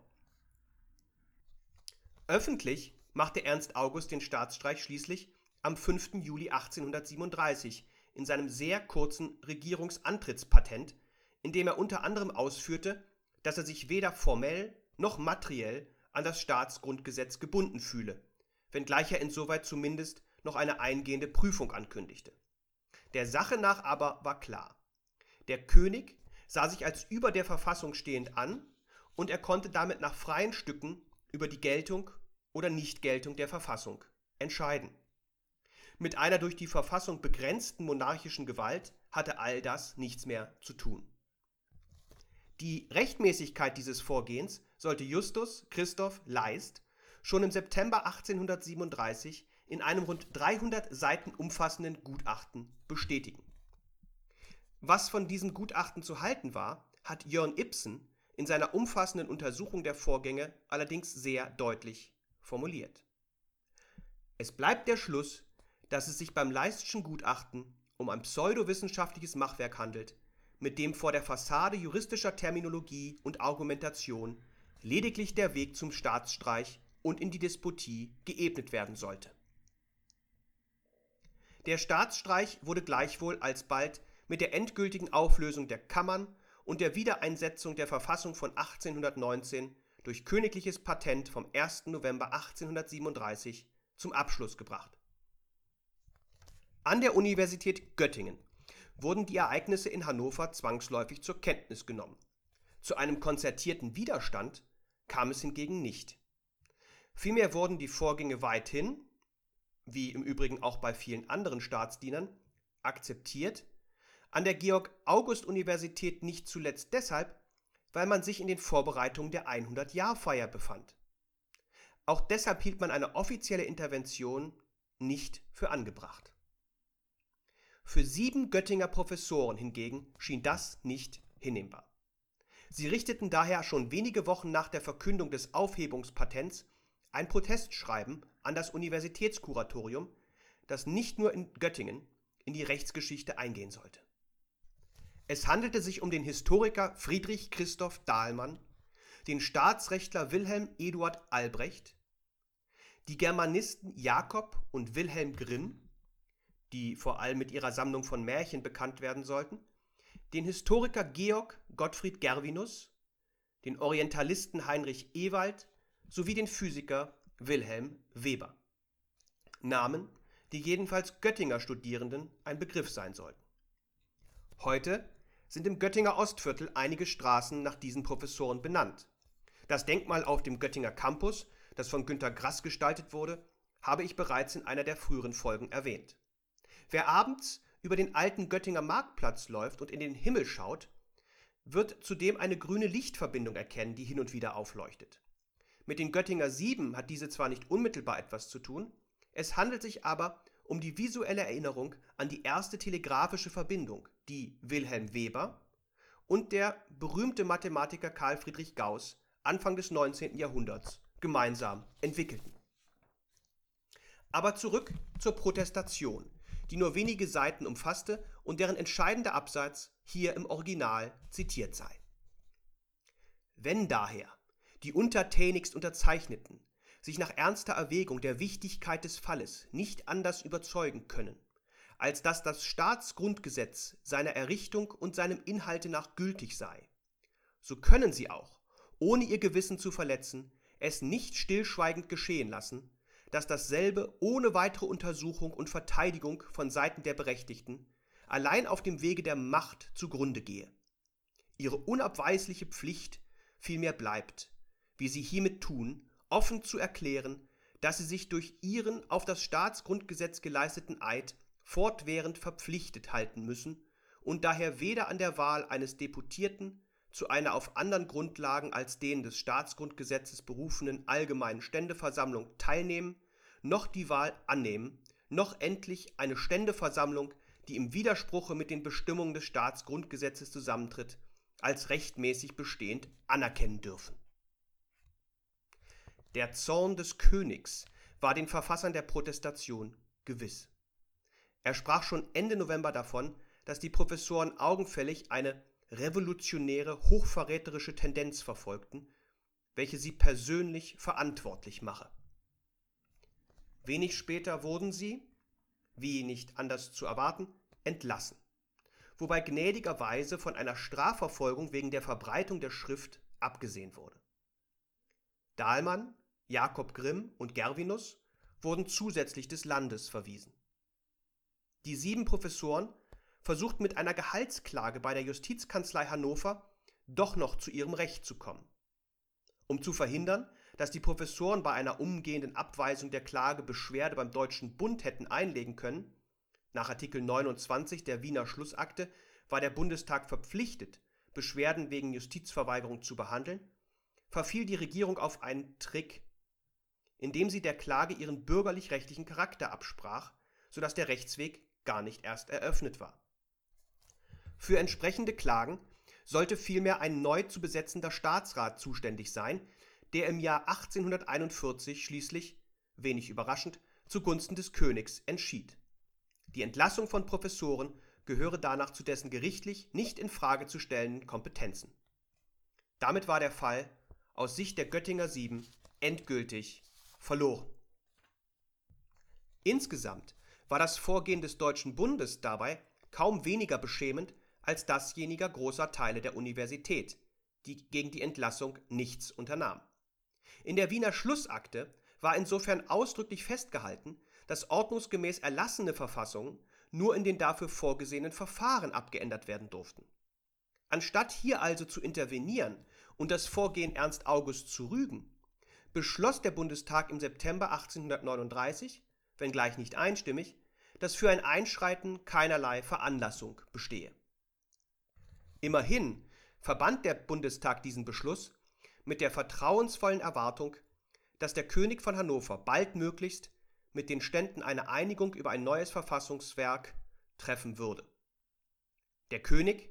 Öffentlich machte Ernst August den Staatsstreich schließlich am 5. Juli 1837 in seinem sehr kurzen Regierungsantrittspatent, in dem er unter anderem ausführte, dass er sich weder formell noch materiell an das Staatsgrundgesetz gebunden fühle, wenngleich er insoweit zumindest noch eine eingehende Prüfung ankündigte. Der Sache nach aber war klar. Der König sah sich als über der Verfassung stehend an und er konnte damit nach freien Stücken über die Geltung oder Nichtgeltung der Verfassung entscheiden. Mit einer durch die Verfassung begrenzten monarchischen Gewalt hatte all das nichts mehr zu tun. Die Rechtmäßigkeit dieses Vorgehens sollte Justus Christoph Leist schon im September 1837 in einem rund 300 Seiten umfassenden Gutachten bestätigen. Was von diesem Gutachten zu halten war, hat Jörn Ibsen in seiner umfassenden Untersuchung der Vorgänge allerdings sehr deutlich formuliert. Es bleibt der Schluss, dass es sich beim Leistschen Gutachten um ein pseudowissenschaftliches Machwerk handelt, mit dem vor der Fassade juristischer Terminologie und Argumentation lediglich der Weg zum Staatsstreich und in die Despotie geebnet werden sollte. Der Staatsstreich wurde gleichwohl alsbald mit der endgültigen Auflösung der Kammern und der Wiedereinsetzung der Verfassung von 1819 durch königliches Patent vom 1. November 1837 zum Abschluss gebracht. An der Universität Göttingen wurden die Ereignisse in Hannover zwangsläufig zur Kenntnis genommen. Zu einem konzertierten Widerstand kam es hingegen nicht. Vielmehr wurden die Vorgänge weithin, wie im Übrigen auch bei vielen anderen Staatsdienern, akzeptiert, an der Georg-August-Universität nicht zuletzt deshalb, weil man sich in den Vorbereitungen der 100-Jahr-Feier befand. Auch deshalb hielt man eine offizielle Intervention nicht für angebracht. Für sieben Göttinger Professoren hingegen schien das nicht hinnehmbar. Sie richteten daher schon wenige Wochen nach der Verkündung des Aufhebungspatents ein Protestschreiben an das Universitätskuratorium, das nicht nur in Göttingen in die Rechtsgeschichte eingehen sollte. Es handelte sich um den Historiker Friedrich Christoph Dahlmann, den Staatsrechtler Wilhelm Eduard Albrecht, die Germanisten Jakob und Wilhelm Grimm, die vor allem mit ihrer Sammlung von Märchen bekannt werden sollten, den Historiker Georg Gottfried Gervinus, den Orientalisten Heinrich Ewald sowie den Physiker Wilhelm Weber. Namen, die jedenfalls Göttinger Studierenden ein Begriff sein sollten. Heute sind im Göttinger Ostviertel einige Straßen nach diesen Professoren benannt. Das Denkmal auf dem Göttinger Campus, das von Günter Grass gestaltet wurde, habe ich bereits in einer der früheren Folgen erwähnt. Wer abends über den alten Göttinger Marktplatz läuft und in den Himmel schaut, wird zudem eine grüne Lichtverbindung erkennen, die hin und wieder aufleuchtet. Mit den Göttinger Sieben hat diese zwar nicht unmittelbar etwas zu tun, es handelt sich aber um die visuelle Erinnerung an die erste telegrafische Verbindung, die Wilhelm Weber und der berühmte Mathematiker Carl Friedrich Gauss Anfang des 19. Jahrhunderts gemeinsam entwickelten. Aber zurück zur Protestation, die nur wenige Seiten umfasste und deren entscheidender Absatz hier im Original zitiert sei. Wenn daher die untertänigst Unterzeichneten sich nach ernster Erwägung der Wichtigkeit des Falles nicht anders überzeugen können, als dass das Staatsgrundgesetz seiner Errichtung und seinem Inhalte nach gültig sei, so können sie auch, ohne ihr Gewissen zu verletzen, es nicht stillschweigend geschehen lassen, dass dasselbe ohne weitere Untersuchung und Verteidigung von Seiten der Berechtigten allein auf dem Wege der Macht zugrunde gehe. Ihre unabweisliche Pflicht vielmehr bleibt, wie sie hiermit tun, offen zu erklären, dass sie sich durch ihren auf das Staatsgrundgesetz geleisteten Eid fortwährend verpflichtet halten müssen und daher weder an der Wahl eines Deputierten zu einer auf anderen Grundlagen als denen des Staatsgrundgesetzes berufenen allgemeinen Ständeversammlung teilnehmen, noch die Wahl annehmen, noch endlich eine Ständeversammlung, die im Widerspruche mit den Bestimmungen des Staatsgrundgesetzes zusammentritt, als rechtmäßig bestehend anerkennen dürfen. Der Zorn des Königs war den Verfassern der Protestation gewiss. Er sprach schon Ende November davon, dass die Professoren augenfällig eine revolutionäre, hochverräterische Tendenz verfolgten, welche sie persönlich verantwortlich mache. Wenig später wurden sie, wie nicht anders zu erwarten, entlassen, wobei gnädigerweise von einer Strafverfolgung wegen der Verbreitung der Schrift abgesehen wurde. Dahlmann, Jakob Grimm und Gervinus wurden zusätzlich des Landes verwiesen. Die sieben Professoren versuchten mit einer Gehaltsklage bei der Justizkanzlei Hannover doch noch zu ihrem Recht zu kommen. Um zu verhindern, dass die Professoren bei einer umgehenden Abweisung der Klage Beschwerde beim Deutschen Bund hätten einlegen können, nach Artikel 29 der Wiener Schlussakte war der Bundestag verpflichtet, Beschwerden wegen Justizverweigerung zu behandeln, verfiel die Regierung auf einen Trick, indem sie der Klage ihren bürgerlich-rechtlichen Charakter absprach, sodass der Rechtsweg gar nicht erst eröffnet war. Für entsprechende Klagen sollte vielmehr ein neu zu besetzender Staatsrat zuständig sein, der im Jahr 1841 schließlich, wenig überraschend, zugunsten des Königs entschied. Die Entlassung von Professoren gehöre danach zu dessen gerichtlich nicht in Frage zu stellenden Kompetenzen. Damit war der Fall aus Sicht der Göttinger Sieben endgültig verloren. Insgesamt war das Vorgehen des Deutschen Bundes dabei kaum weniger beschämend als dasjeniger großer Teile der Universität, die gegen die Entlassung nichts unternahm. In der Wiener Schlussakte war insofern ausdrücklich festgehalten, dass ordnungsgemäß erlassene Verfassungen nur in den dafür vorgesehenen Verfahren abgeändert werden durften. Anstatt hier also zu intervenieren und das Vorgehen Ernst August zu rügen, beschloss der Bundestag im September 1839, wenngleich nicht einstimmig, dass für ein Einschreiten keinerlei Veranlassung bestehe. Immerhin verband der Bundestag diesen Beschluss mit der vertrauensvollen Erwartung, dass der König von Hannover baldmöglichst mit den Ständen eine Einigung über ein neues Verfassungswerk treffen würde. Der König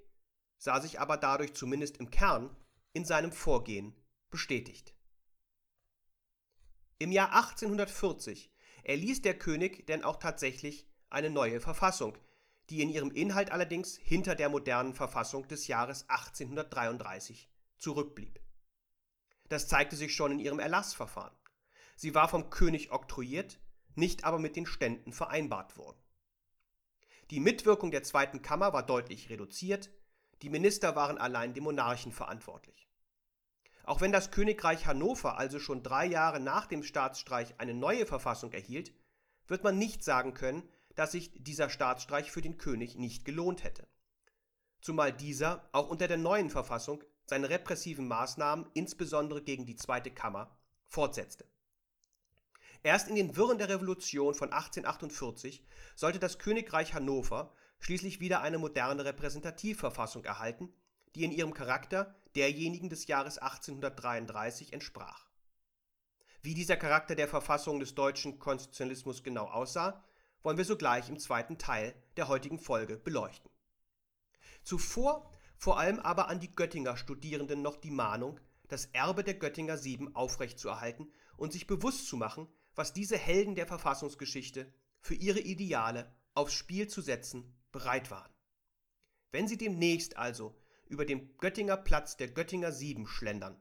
sah sich aber dadurch zumindest im Kern in seinem Vorgehen bestätigt. Im Jahr 1840 erließ der König denn auch tatsächlich eine neue Verfassung, die in ihrem Inhalt allerdings hinter der modernen Verfassung des Jahres 1833 zurückblieb. Das zeigte sich schon in ihrem Erlassverfahren. Sie war vom König oktroyiert, nicht aber mit den Ständen vereinbart worden. Die Mitwirkung der Zweiten Kammer war deutlich reduziert, die Minister waren allein dem Monarchen verantwortlich. Auch wenn das Königreich Hannover also schon drei Jahre nach dem Staatsstreich eine neue Verfassung erhielt, wird man nicht sagen können, dass sich dieser Staatsstreich für den König nicht gelohnt hätte. Zumal dieser auch unter der neuen Verfassung seine repressiven Maßnahmen, insbesondere gegen die Zweite Kammer, fortsetzte. Erst in den Wirren der Revolution von 1848 sollte das Königreich Hannover schließlich wieder eine moderne Repräsentativverfassung erhalten, die in ihrem Charakter derjenigen des Jahres 1833 entsprach. Wie dieser Charakter der Verfassung des deutschen Konstitutionalismus genau aussah, wollen wir sogleich im zweiten Teil der heutigen Folge beleuchten. Zuvor vor allem aber an die Göttinger Studierenden noch die Mahnung, das Erbe der Göttinger Sieben aufrechtzuerhalten und sich bewusst zu machen, was diese Helden der Verfassungsgeschichte für ihre Ideale aufs Spiel zu setzen bereit waren. Wenn sie demnächst also über dem Göttinger Platz der Göttinger Sieben schlendern,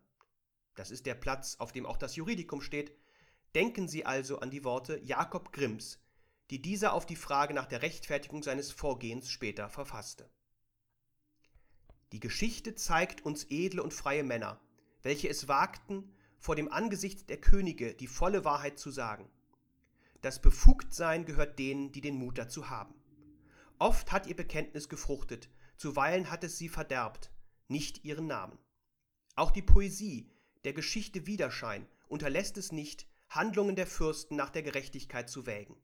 das ist der Platz, auf dem auch das Juridikum steht, denken Sie also an die Worte Jakob Grimms, die dieser auf die Frage nach der Rechtfertigung seines Vorgehens später verfasste. Die Geschichte zeigt uns edle und freie Männer, welche es wagten, vor dem Angesicht der Könige die volle Wahrheit zu sagen. Das Befugtsein gehört denen, die den Mut dazu haben. Oft hat ihr Bekenntnis gefruchtet, zuweilen hat es sie verderbt, nicht ihren Namen. Auch die Poesie, der Geschichte Widerschein, unterlässt es nicht, Handlungen der Fürsten nach der Gerechtigkeit zu wägen.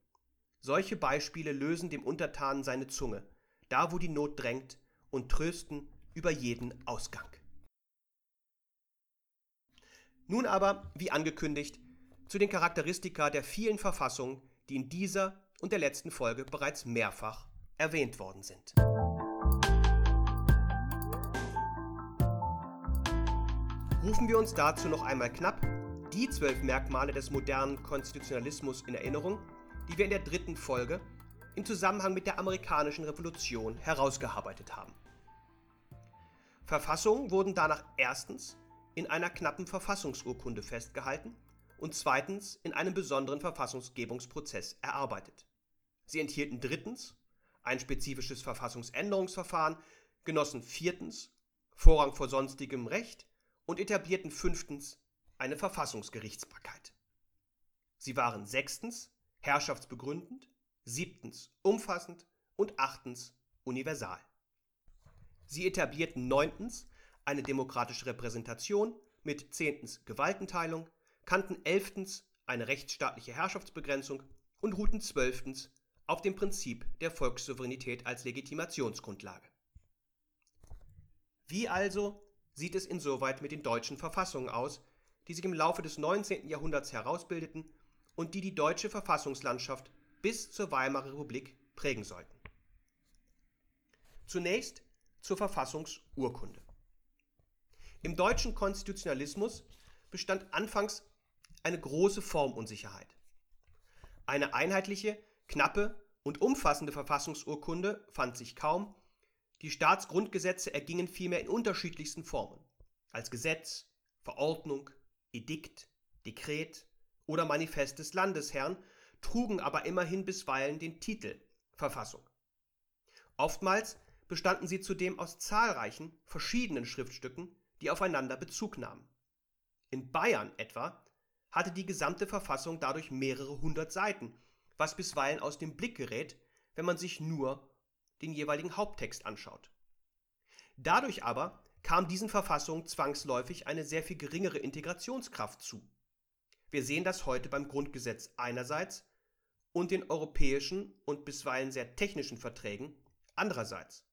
Solche Beispiele lösen dem Untertanen seine Zunge, da wo die Not drängt, und trösten über jeden Ausgang. Nun aber, wie angekündigt, zu den Charakteristika der vielen Verfassungen, die in dieser und der letzten Folge bereits mehrfach erwähnt worden sind. Rufen wir uns dazu noch einmal knapp die zwölf Merkmale des modernen Konstitutionalismus in Erinnerung, die wir in der dritten Folge im Zusammenhang mit der amerikanischen Revolution herausgearbeitet haben. Verfassungen wurden danach erstens in einer knappen Verfassungsurkunde festgehalten und zweitens in einem besonderen Verfassungsgebungsprozess erarbeitet. Sie enthielten drittens ein spezifisches Verfassungsänderungsverfahren, genossen viertens Vorrang vor sonstigem Recht und etablierten fünftens eine Verfassungsgerichtsbarkeit. Sie waren sechstens herrschaftsbegründend, siebtens umfassend und achtens universal. Sie etablierten neuntens eine demokratische Repräsentation mit zehntens Gewaltenteilung, kannten elftens eine rechtsstaatliche Herrschaftsbegrenzung und ruhten zwölftens auf dem Prinzip der Volkssouveränität als Legitimationsgrundlage. Wie also sieht es insoweit mit den deutschen Verfassungen aus, die sich im Laufe des 19. Jahrhunderts herausbildeten und die die deutsche Verfassungslandschaft bis zur Weimarer Republik prägen sollten? Zunächst zur Verfassungsurkunde. Im deutschen Konstitutionalismus bestand anfangs eine große Formunsicherheit. Eine einheitliche, knappe und umfassende Verfassungsurkunde fand sich kaum, die Staatsgrundgesetze ergingen vielmehr in unterschiedlichsten Formen, als Gesetz, Verordnung, Edikt, Dekret oder Manifest des Landesherrn, trugen aber immerhin bisweilen den Titel Verfassung. Oftmals bestanden sie zudem aus zahlreichen verschiedenen Schriftstücken, die aufeinander Bezug nahmen. In Bayern etwa hatte die gesamte Verfassung dadurch mehrere hundert Seiten, was bisweilen aus dem Blick gerät, wenn man sich nur den jeweiligen Haupttext anschaut. Dadurch aber kam diesen Verfassungen zwangsläufig eine sehr viel geringere Integrationskraft zu. Wir sehen das heute beim Grundgesetz einerseits und den europäischen und bisweilen sehr technischen Verträgen andererseits.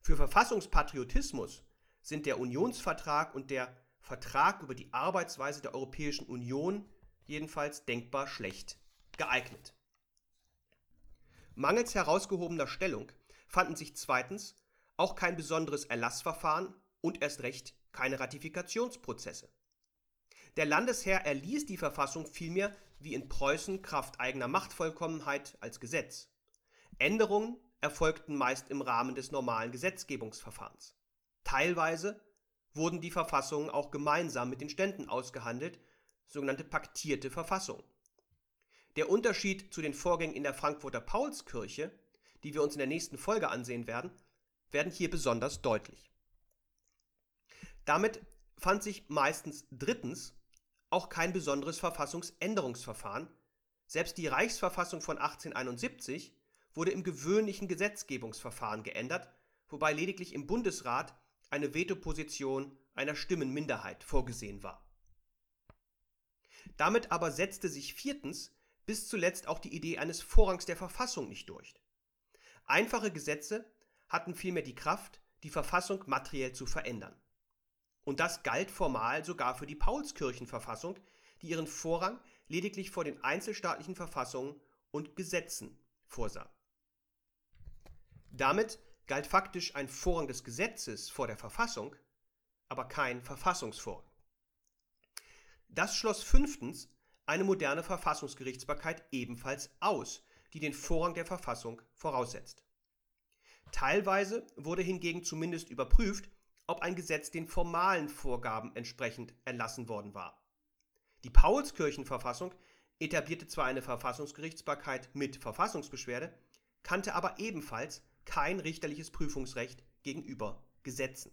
Für Verfassungspatriotismus sind der Unionsvertrag und der Vertrag über die Arbeitsweise der Europäischen Union jedenfalls denkbar schlecht geeignet. Mangels herausgehobener Stellung fanden sich zweitens auch kein besonderes Erlassverfahren und erst recht keine Ratifikationsprozesse. Der Landesherr erließ die Verfassung vielmehr wie in Preußen Kraft eigener Machtvollkommenheit als Gesetz. Änderungen erfolgten meist im Rahmen des normalen Gesetzgebungsverfahrens. Teilweise wurden die Verfassungen auch gemeinsam mit den Ständen ausgehandelt, sogenannte paktierte Verfassungen. Der Unterschied zu den Vorgängen in der Frankfurter Paulskirche, die wir uns in der nächsten Folge ansehen werden, werden hier besonders deutlich. Damit fand sich meistens drittens auch kein besonderes Verfassungsänderungsverfahren. Selbst die Reichsverfassung von 1871 wurde im gewöhnlichen Gesetzgebungsverfahren geändert, wobei lediglich im Bundesrat eine Vetoposition einer Stimmenminderheit vorgesehen war. Damit aber setzte sich viertens bis zuletzt auch die Idee eines Vorrangs der Verfassung nicht durch. Einfache Gesetze hatten vielmehr die Kraft, die Verfassung materiell zu verändern. Und das galt formal sogar für die Paulskirchenverfassung, die ihren Vorrang lediglich vor den einzelstaatlichen Verfassungen und Gesetzen vorsah. Damit galt faktisch ein Vorrang des Gesetzes vor der Verfassung, aber kein Verfassungsvorrang. Das schloss fünftens eine moderne Verfassungsgerichtsbarkeit ebenfalls aus, die den Vorrang der Verfassung voraussetzt. Teilweise wurde hingegen zumindest überprüft, ob ein Gesetz den formalen Vorgaben entsprechend erlassen worden war. Die Paulskirchenverfassung etablierte zwar eine Verfassungsgerichtsbarkeit mit Verfassungsbeschwerde, kannte aber ebenfalls kein richterliches Prüfungsrecht gegenüber Gesetzen.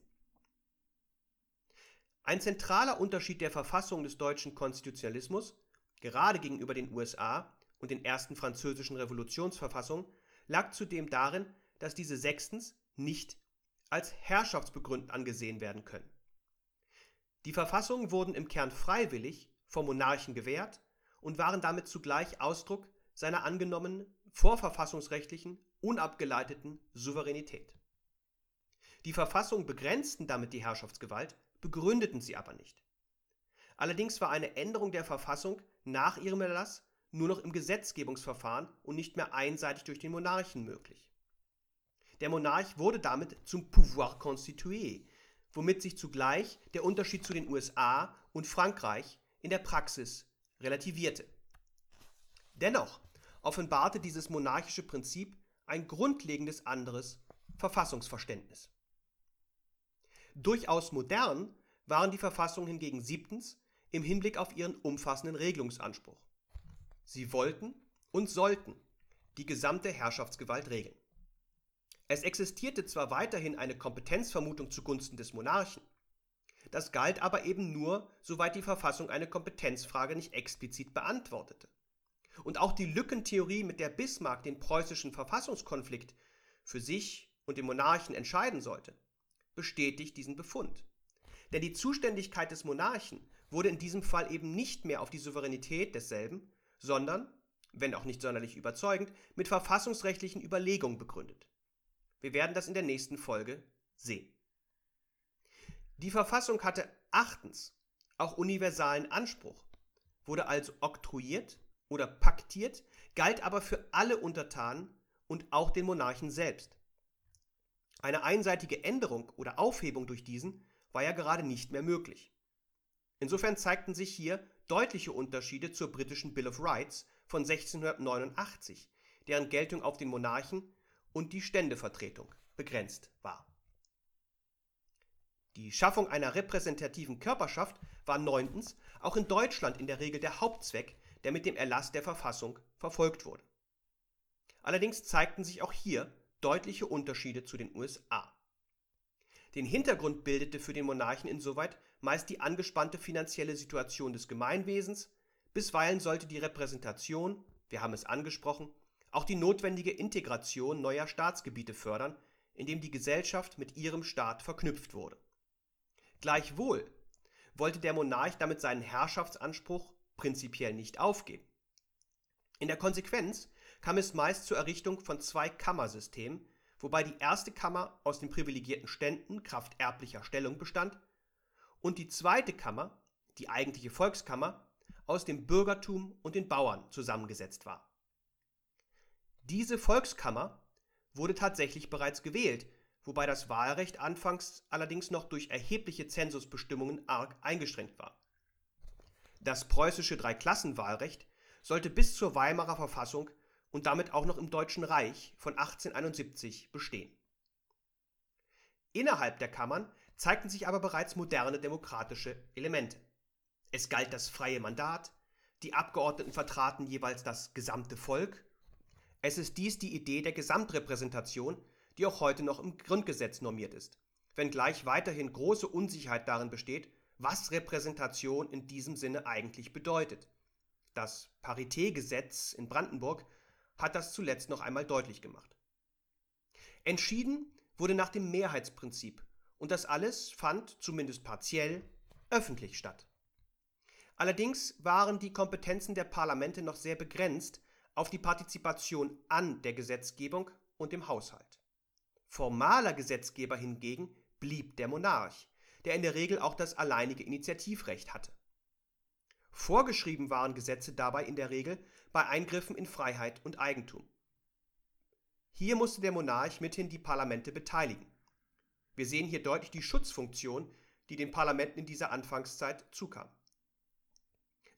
Ein zentraler Unterschied der Verfassung des deutschen Konstitutionalismus, gerade gegenüber den USA und den ersten französischen Revolutionsverfassungen, lag zudem darin, dass diese sechstens nicht als herrschaftsbegründend angesehen werden können. Die Verfassungen wurden im Kern freiwillig vom Monarchen gewährt und waren damit zugleich Ausdruck seiner angenommenen vorverfassungsrechtlichen, unabgeleiteten Souveränität. Die Verfassungen begrenzten damit die Herrschaftsgewalt, begründeten sie aber nicht. Allerdings war eine Änderung der Verfassung nach ihrem Erlass nur noch im Gesetzgebungsverfahren und nicht mehr einseitig durch den Monarchen möglich. Der Monarch wurde damit zum Pouvoir constitué, womit sich zugleich der Unterschied zu den USA und Frankreich in der Praxis relativierte. Dennoch offenbarte dieses monarchische Prinzip ein grundlegendes anderes Verfassungsverständnis. Durchaus modern waren die Verfassungen hingegen siebtens im Hinblick auf ihren umfassenden Regelungsanspruch. Sie wollten und sollten die gesamte Herrschaftsgewalt regeln. Es existierte zwar weiterhin eine Kompetenzvermutung zugunsten des Monarchen, das galt aber eben nur, soweit die Verfassung eine Kompetenzfrage nicht explizit beantwortete. Und auch die Lückentheorie, mit der Bismarck den preußischen Verfassungskonflikt für sich und den Monarchen entscheiden sollte, bestätigt diesen Befund. Denn die Zuständigkeit des Monarchen wurde in diesem Fall eben nicht mehr auf die Souveränität desselben, sondern, wenn auch nicht sonderlich überzeugend, mit verfassungsrechtlichen Überlegungen begründet. Wir werden das in der nächsten Folge sehen. Die Verfassung hatte achtens auch universalen Anspruch, wurde also oktroyiert oder paktiert, galt aber für alle Untertanen und auch den Monarchen selbst. Eine einseitige Änderung oder Aufhebung durch diesen war ja gerade nicht mehr möglich. Insofern zeigten sich hier deutliche Unterschiede zur britischen Bill of Rights von 1689, deren Geltung auf den Monarchen und die Ständevertretung begrenzt war. Die Schaffung einer repräsentativen Körperschaft war neuntens auch in Deutschland in der Regel der Hauptzweck der mit dem Erlass der Verfassung verfolgt wurde. Allerdings zeigten sich auch hier deutliche Unterschiede zu den USA. Den Hintergrund bildete für den Monarchen insoweit, meist die angespannte finanzielle Situation des Gemeinwesens, bisweilen sollte die Repräsentation, wir haben es angesprochen, auch die notwendige Integration neuer Staatsgebiete fördern, indem die Gesellschaft mit ihrem Staat verknüpft wurde. Gleichwohl wollte der Monarch damit seinen Herrschaftsanspruch prinzipiell nicht aufgeben. In der Konsequenz kam es meist zur Errichtung von zwei Kammersystemen, wobei die erste Kammer aus den privilegierten Ständen kraft erblicher Stellung bestand und die zweite Kammer, die eigentliche Volkskammer, aus dem Bürgertum und den Bauern zusammengesetzt war. Diese Volkskammer wurde tatsächlich bereits gewählt, wobei das Wahlrecht anfangs allerdings noch durch erhebliche Zensusbestimmungen arg eingeschränkt war. Das preußische Dreiklassenwahlrecht sollte bis zur Weimarer Verfassung und damit auch noch im Deutschen Reich von 1871 bestehen. Innerhalb der Kammern zeigten sich aber bereits moderne demokratische Elemente. Es galt das freie Mandat, die Abgeordneten vertraten jeweils das gesamte Volk. Es ist dies die Idee der Gesamtrepräsentation, die auch heute noch im Grundgesetz normiert ist, wenngleich weiterhin große Unsicherheit darin besteht, was Repräsentation in diesem Sinne eigentlich bedeutet. Das Paritätgesetz in Brandenburg hat das zuletzt noch einmal deutlich gemacht. Entschieden wurde nach dem Mehrheitsprinzip und das alles fand, zumindest partiell, öffentlich statt. Allerdings waren die Kompetenzen der Parlamente noch sehr begrenzt auf die Partizipation an der Gesetzgebung und dem Haushalt. Formaler Gesetzgeber hingegen blieb der Monarch, der in der Regel auch das alleinige Initiativrecht hatte. Vorgeschrieben waren Gesetze dabei in der Regel bei Eingriffen in Freiheit und Eigentum. Hier musste der Monarch mithin die Parlamente beteiligen. Wir sehen hier deutlich die Schutzfunktion, die den Parlamenten in dieser Anfangszeit zukam.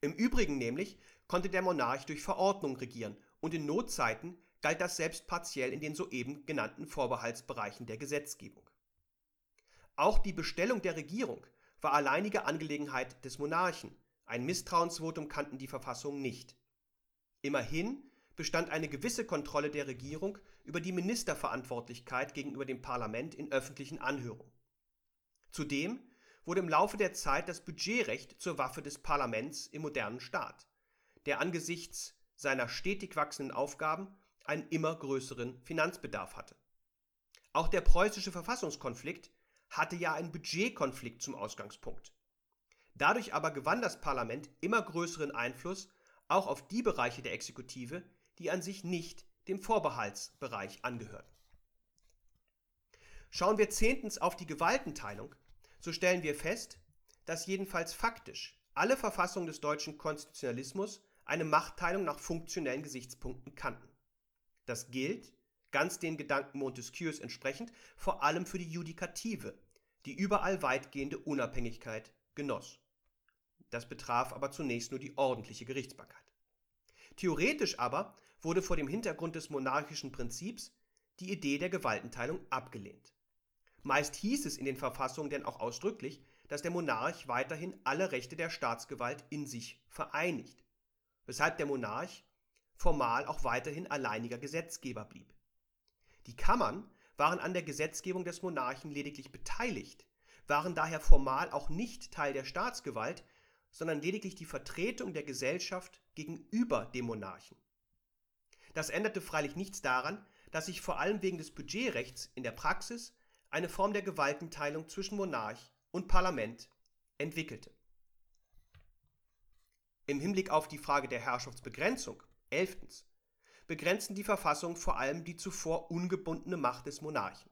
Im Übrigen nämlich konnte der Monarch durch Verordnung regieren und in Notzeiten galt das selbst partiell in den soeben genannten Vorbehaltsbereichen der Gesetzgebung. Auch die Bestellung der Regierung war alleinige Angelegenheit des Monarchen, ein Misstrauensvotum kannten die Verfassungen nicht. Immerhin bestand eine gewisse Kontrolle der Regierung über die Ministerverantwortlichkeit gegenüber dem Parlament in öffentlichen Anhörungen. Zudem wurde im Laufe der Zeit das Budgetrecht zur Waffe des Parlaments im modernen Staat, der angesichts seiner stetig wachsenden Aufgaben einen immer größeren Finanzbedarf hatte. Auch der preußische Verfassungskonflikt hatte ja einen Budgetkonflikt zum Ausgangspunkt. Dadurch aber gewann das Parlament immer größeren Einfluss auch auf die Bereiche der Exekutive, die an sich nicht dem Vorbehaltsbereich angehörten. Schauen wir zehntens auf die Gewaltenteilung, so stellen wir fest, dass jedenfalls faktisch alle Verfassungen des deutschen Konstitutionalismus eine Machtteilung nach funktionellen Gesichtspunkten kannten. Das gilt, ganz den Gedanken Montesquieus entsprechend, vor allem für die Judikative, die überall weitgehende Unabhängigkeit genoss. Das betraf aber zunächst nur die ordentliche Gerichtsbarkeit. Theoretisch aber wurde vor dem Hintergrund des monarchischen Prinzips die Idee der Gewaltenteilung abgelehnt. Meist hieß es in den Verfassungen denn auch ausdrücklich, dass der Monarch weiterhin alle Rechte der Staatsgewalt in sich vereinigt, weshalb der Monarch formal auch weiterhin alleiniger Gesetzgeber blieb. Die Kammern waren an der Gesetzgebung des Monarchen lediglich beteiligt, waren daher formal auch nicht Teil der Staatsgewalt, sondern lediglich die Vertretung der Gesellschaft gegenüber dem Monarchen. Das änderte freilich nichts daran, dass sich vor allem wegen des Budgetrechts in der Praxis eine Form der Gewaltenteilung zwischen Monarch und Parlament entwickelte. Im Hinblick auf die Frage der Herrschaftsbegrenzung, elftens, begrenzten die Verfassungen vor allem die zuvor ungebundene Macht des Monarchen.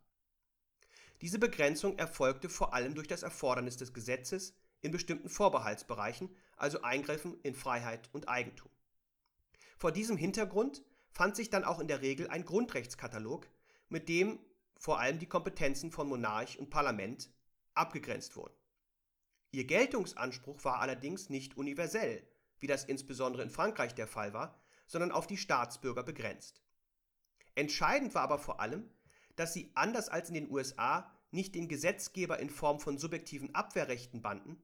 Diese Begrenzung erfolgte vor allem durch das Erfordernis des Gesetzes in bestimmten Vorbehaltsbereichen, also Eingriffen in Freiheit und Eigentum. Vor diesem Hintergrund fand sich dann auch in der Regel ein Grundrechtskatalog, mit dem vor allem die Kompetenzen von Monarch und Parlament abgegrenzt wurden. Ihr Geltungsanspruch war allerdings nicht universell, wie das insbesondere in Frankreich der Fall war, sondern auf die Staatsbürger begrenzt. Entscheidend war aber vor allem, dass sie anders als in den USA nicht den Gesetzgeber in Form von subjektiven Abwehrrechten banden,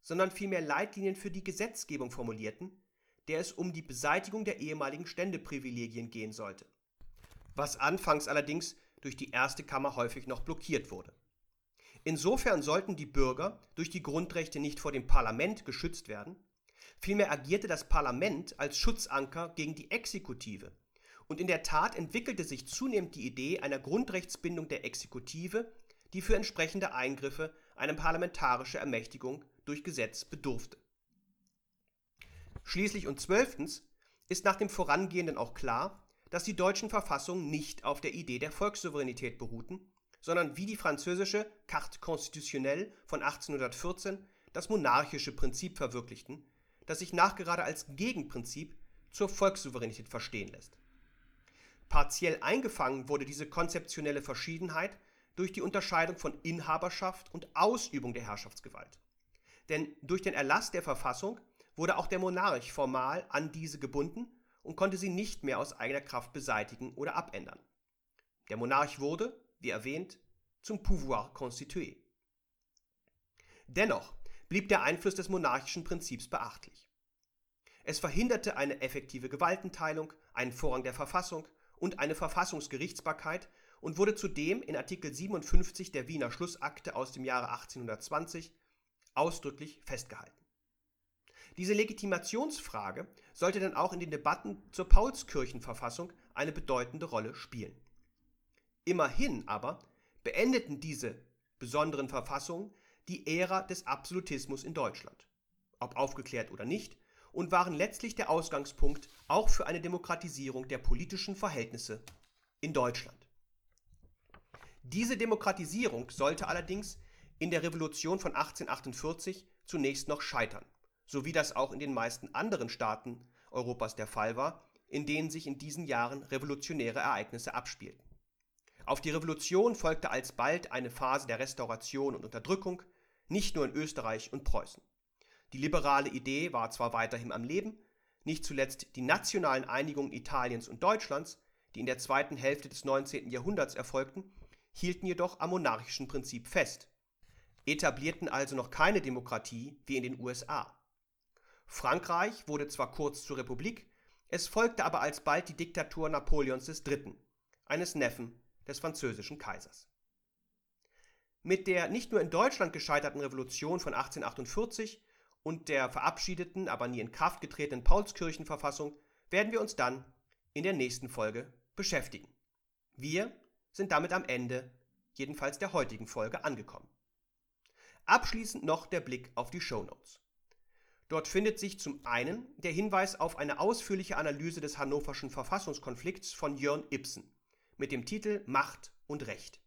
sondern vielmehr Leitlinien für die Gesetzgebung formulierten, der es um die Beseitigung der ehemaligen Ständeprivilegien gehen sollte, was anfangs allerdings durch die erste Kammer häufig noch blockiert wurde. Insofern sollten die Bürger durch die Grundrechte nicht vor dem Parlament geschützt werden, vielmehr agierte das Parlament als Schutzanker gegen die Exekutive, und in der Tat entwickelte sich zunehmend die Idee einer Grundrechtsbindung der Exekutive, die für entsprechende Eingriffe eine parlamentarische Ermächtigung durch Gesetz bedurfte. Schließlich und zwölftens ist nach dem Vorangehenden auch klar, dass die deutschen Verfassungen nicht auf der Idee der Volkssouveränität beruhten, sondern wie die französische Carte constitutionnelle von 1814 das monarchische Prinzip verwirklichten, das sich nachgerade als Gegenprinzip zur Volkssouveränität verstehen lässt. Partiell eingefangen wurde diese konzeptionelle Verschiedenheit durch die Unterscheidung von Inhaberschaft und Ausübung der Herrschaftsgewalt. Denn durch den Erlass der Verfassung wurde auch der Monarch formal an diese gebunden und konnte sie nicht mehr aus eigener Kraft beseitigen oder abändern. Der Monarch wurde, wie erwähnt, zum Pouvoir constitué. Dennoch blieb der Einfluss des monarchischen Prinzips beachtlich. Es verhinderte eine effektive Gewaltenteilung, einen Vorrang der Verfassung und eine Verfassungsgerichtsbarkeit und wurde zudem in Artikel 57 der Wiener Schlussakte aus dem Jahre 1820 ausdrücklich festgehalten. Diese Legitimationsfrage sollte dann auch in den Debatten zur Paulskirchenverfassung eine bedeutende Rolle spielen. Immerhin aber beendeten diese besonderen Verfassungen die Ära des Absolutismus in Deutschland, ob aufgeklärt oder nicht, und waren letztlich der Ausgangspunkt auch für eine Demokratisierung der politischen Verhältnisse in Deutschland. Diese Demokratisierung sollte allerdings in der Revolution von 1848 zunächst noch scheitern, so wie das auch in den meisten anderen Staaten Europas der Fall war, in denen sich in diesen Jahren revolutionäre Ereignisse abspielten. Auf die Revolution folgte alsbald eine Phase der Restauration und Unterdrückung, nicht nur in Österreich und Preußen. Die liberale Idee war zwar weiterhin am Leben, nicht zuletzt die nationalen Einigungen Italiens und Deutschlands, die in der zweiten Hälfte des 19. Jahrhunderts erfolgten, hielten jedoch am monarchischen Prinzip fest, etablierten also noch keine Demokratie wie in den USA. Frankreich wurde zwar kurz zur Republik, es folgte aber alsbald die Diktatur Napoleons III., eines Neffen des französischen Kaisers. Mit der nicht nur in Deutschland gescheiterten Revolution von 1848 und der verabschiedeten, aber nie in Kraft getretenen Paulskirchenverfassung werden wir uns dann in der nächsten Folge beschäftigen. Wir sind damit am Ende, jedenfalls der heutigen Folge, angekommen. Abschließend noch der Blick auf die Show Notes. Dort findet sich zum einen der Hinweis auf eine ausführliche Analyse des hannoverschen Verfassungskonflikts von Jörn Ibsen mit dem Titel Macht und Recht.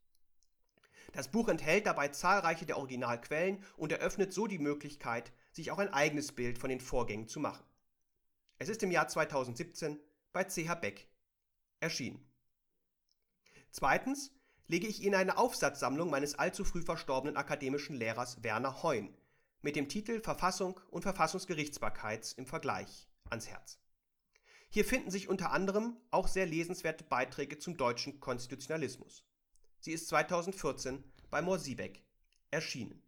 Das Buch enthält dabei zahlreiche der Originalquellen und eröffnet so die Möglichkeit, sich auch ein eigenes Bild von den Vorgängen zu machen. Es ist im Jahr 2017 bei CH Beck erschienen. Zweitens lege ich Ihnen eine Aufsatzsammlung meines allzu früh verstorbenen akademischen Lehrers Werner Heun mit dem Titel Verfassung und Verfassungsgerichtsbarkeit im Vergleich ans Herz. Hier finden sich unter anderem auch sehr lesenswerte Beiträge zum deutschen Konstitutionalismus. Sie ist 2014 bei Morsiebeck erschienen.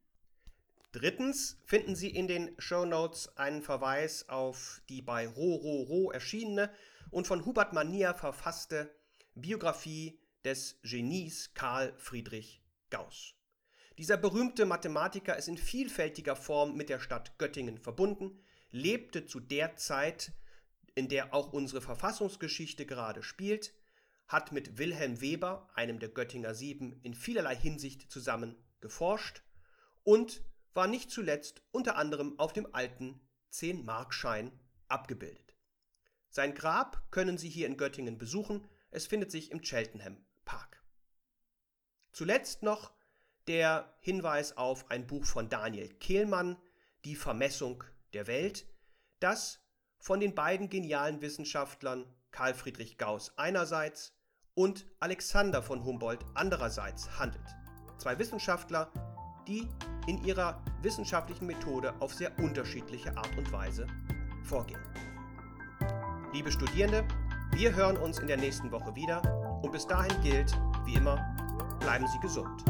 Drittens finden Sie in den Show Notes einen Verweis auf die bei Rororo erschienene und von Hubert Manier verfasste Biografie des Genies Karl Friedrich Gauss. Dieser berühmte Mathematiker ist in vielfältiger Form mit der Stadt Göttingen verbunden, lebte zu der Zeit, in der auch unsere Verfassungsgeschichte gerade spielt, hat mit Wilhelm Weber, einem der Göttinger Sieben, in vielerlei Hinsicht zusammen geforscht und war nicht zuletzt unter anderem auf dem alten 10-Markschein abgebildet. Sein Grab können Sie hier in Göttingen besuchen, es findet sich im Cheltenham Park. Zuletzt noch der Hinweis auf ein Buch von Daniel Kehlmann, Die Vermessung der Welt, das von den beiden genialen Wissenschaftlern Karl Friedrich Gauss einerseits und Alexander von Humboldt andererseits handelt. Zwei Wissenschaftler, die in ihrer wissenschaftlichen Methode auf sehr unterschiedliche Art und Weise vorgehen. Liebe Studierende, wir hören uns in der nächsten Woche wieder und bis dahin gilt, wie immer, bleiben Sie gesund.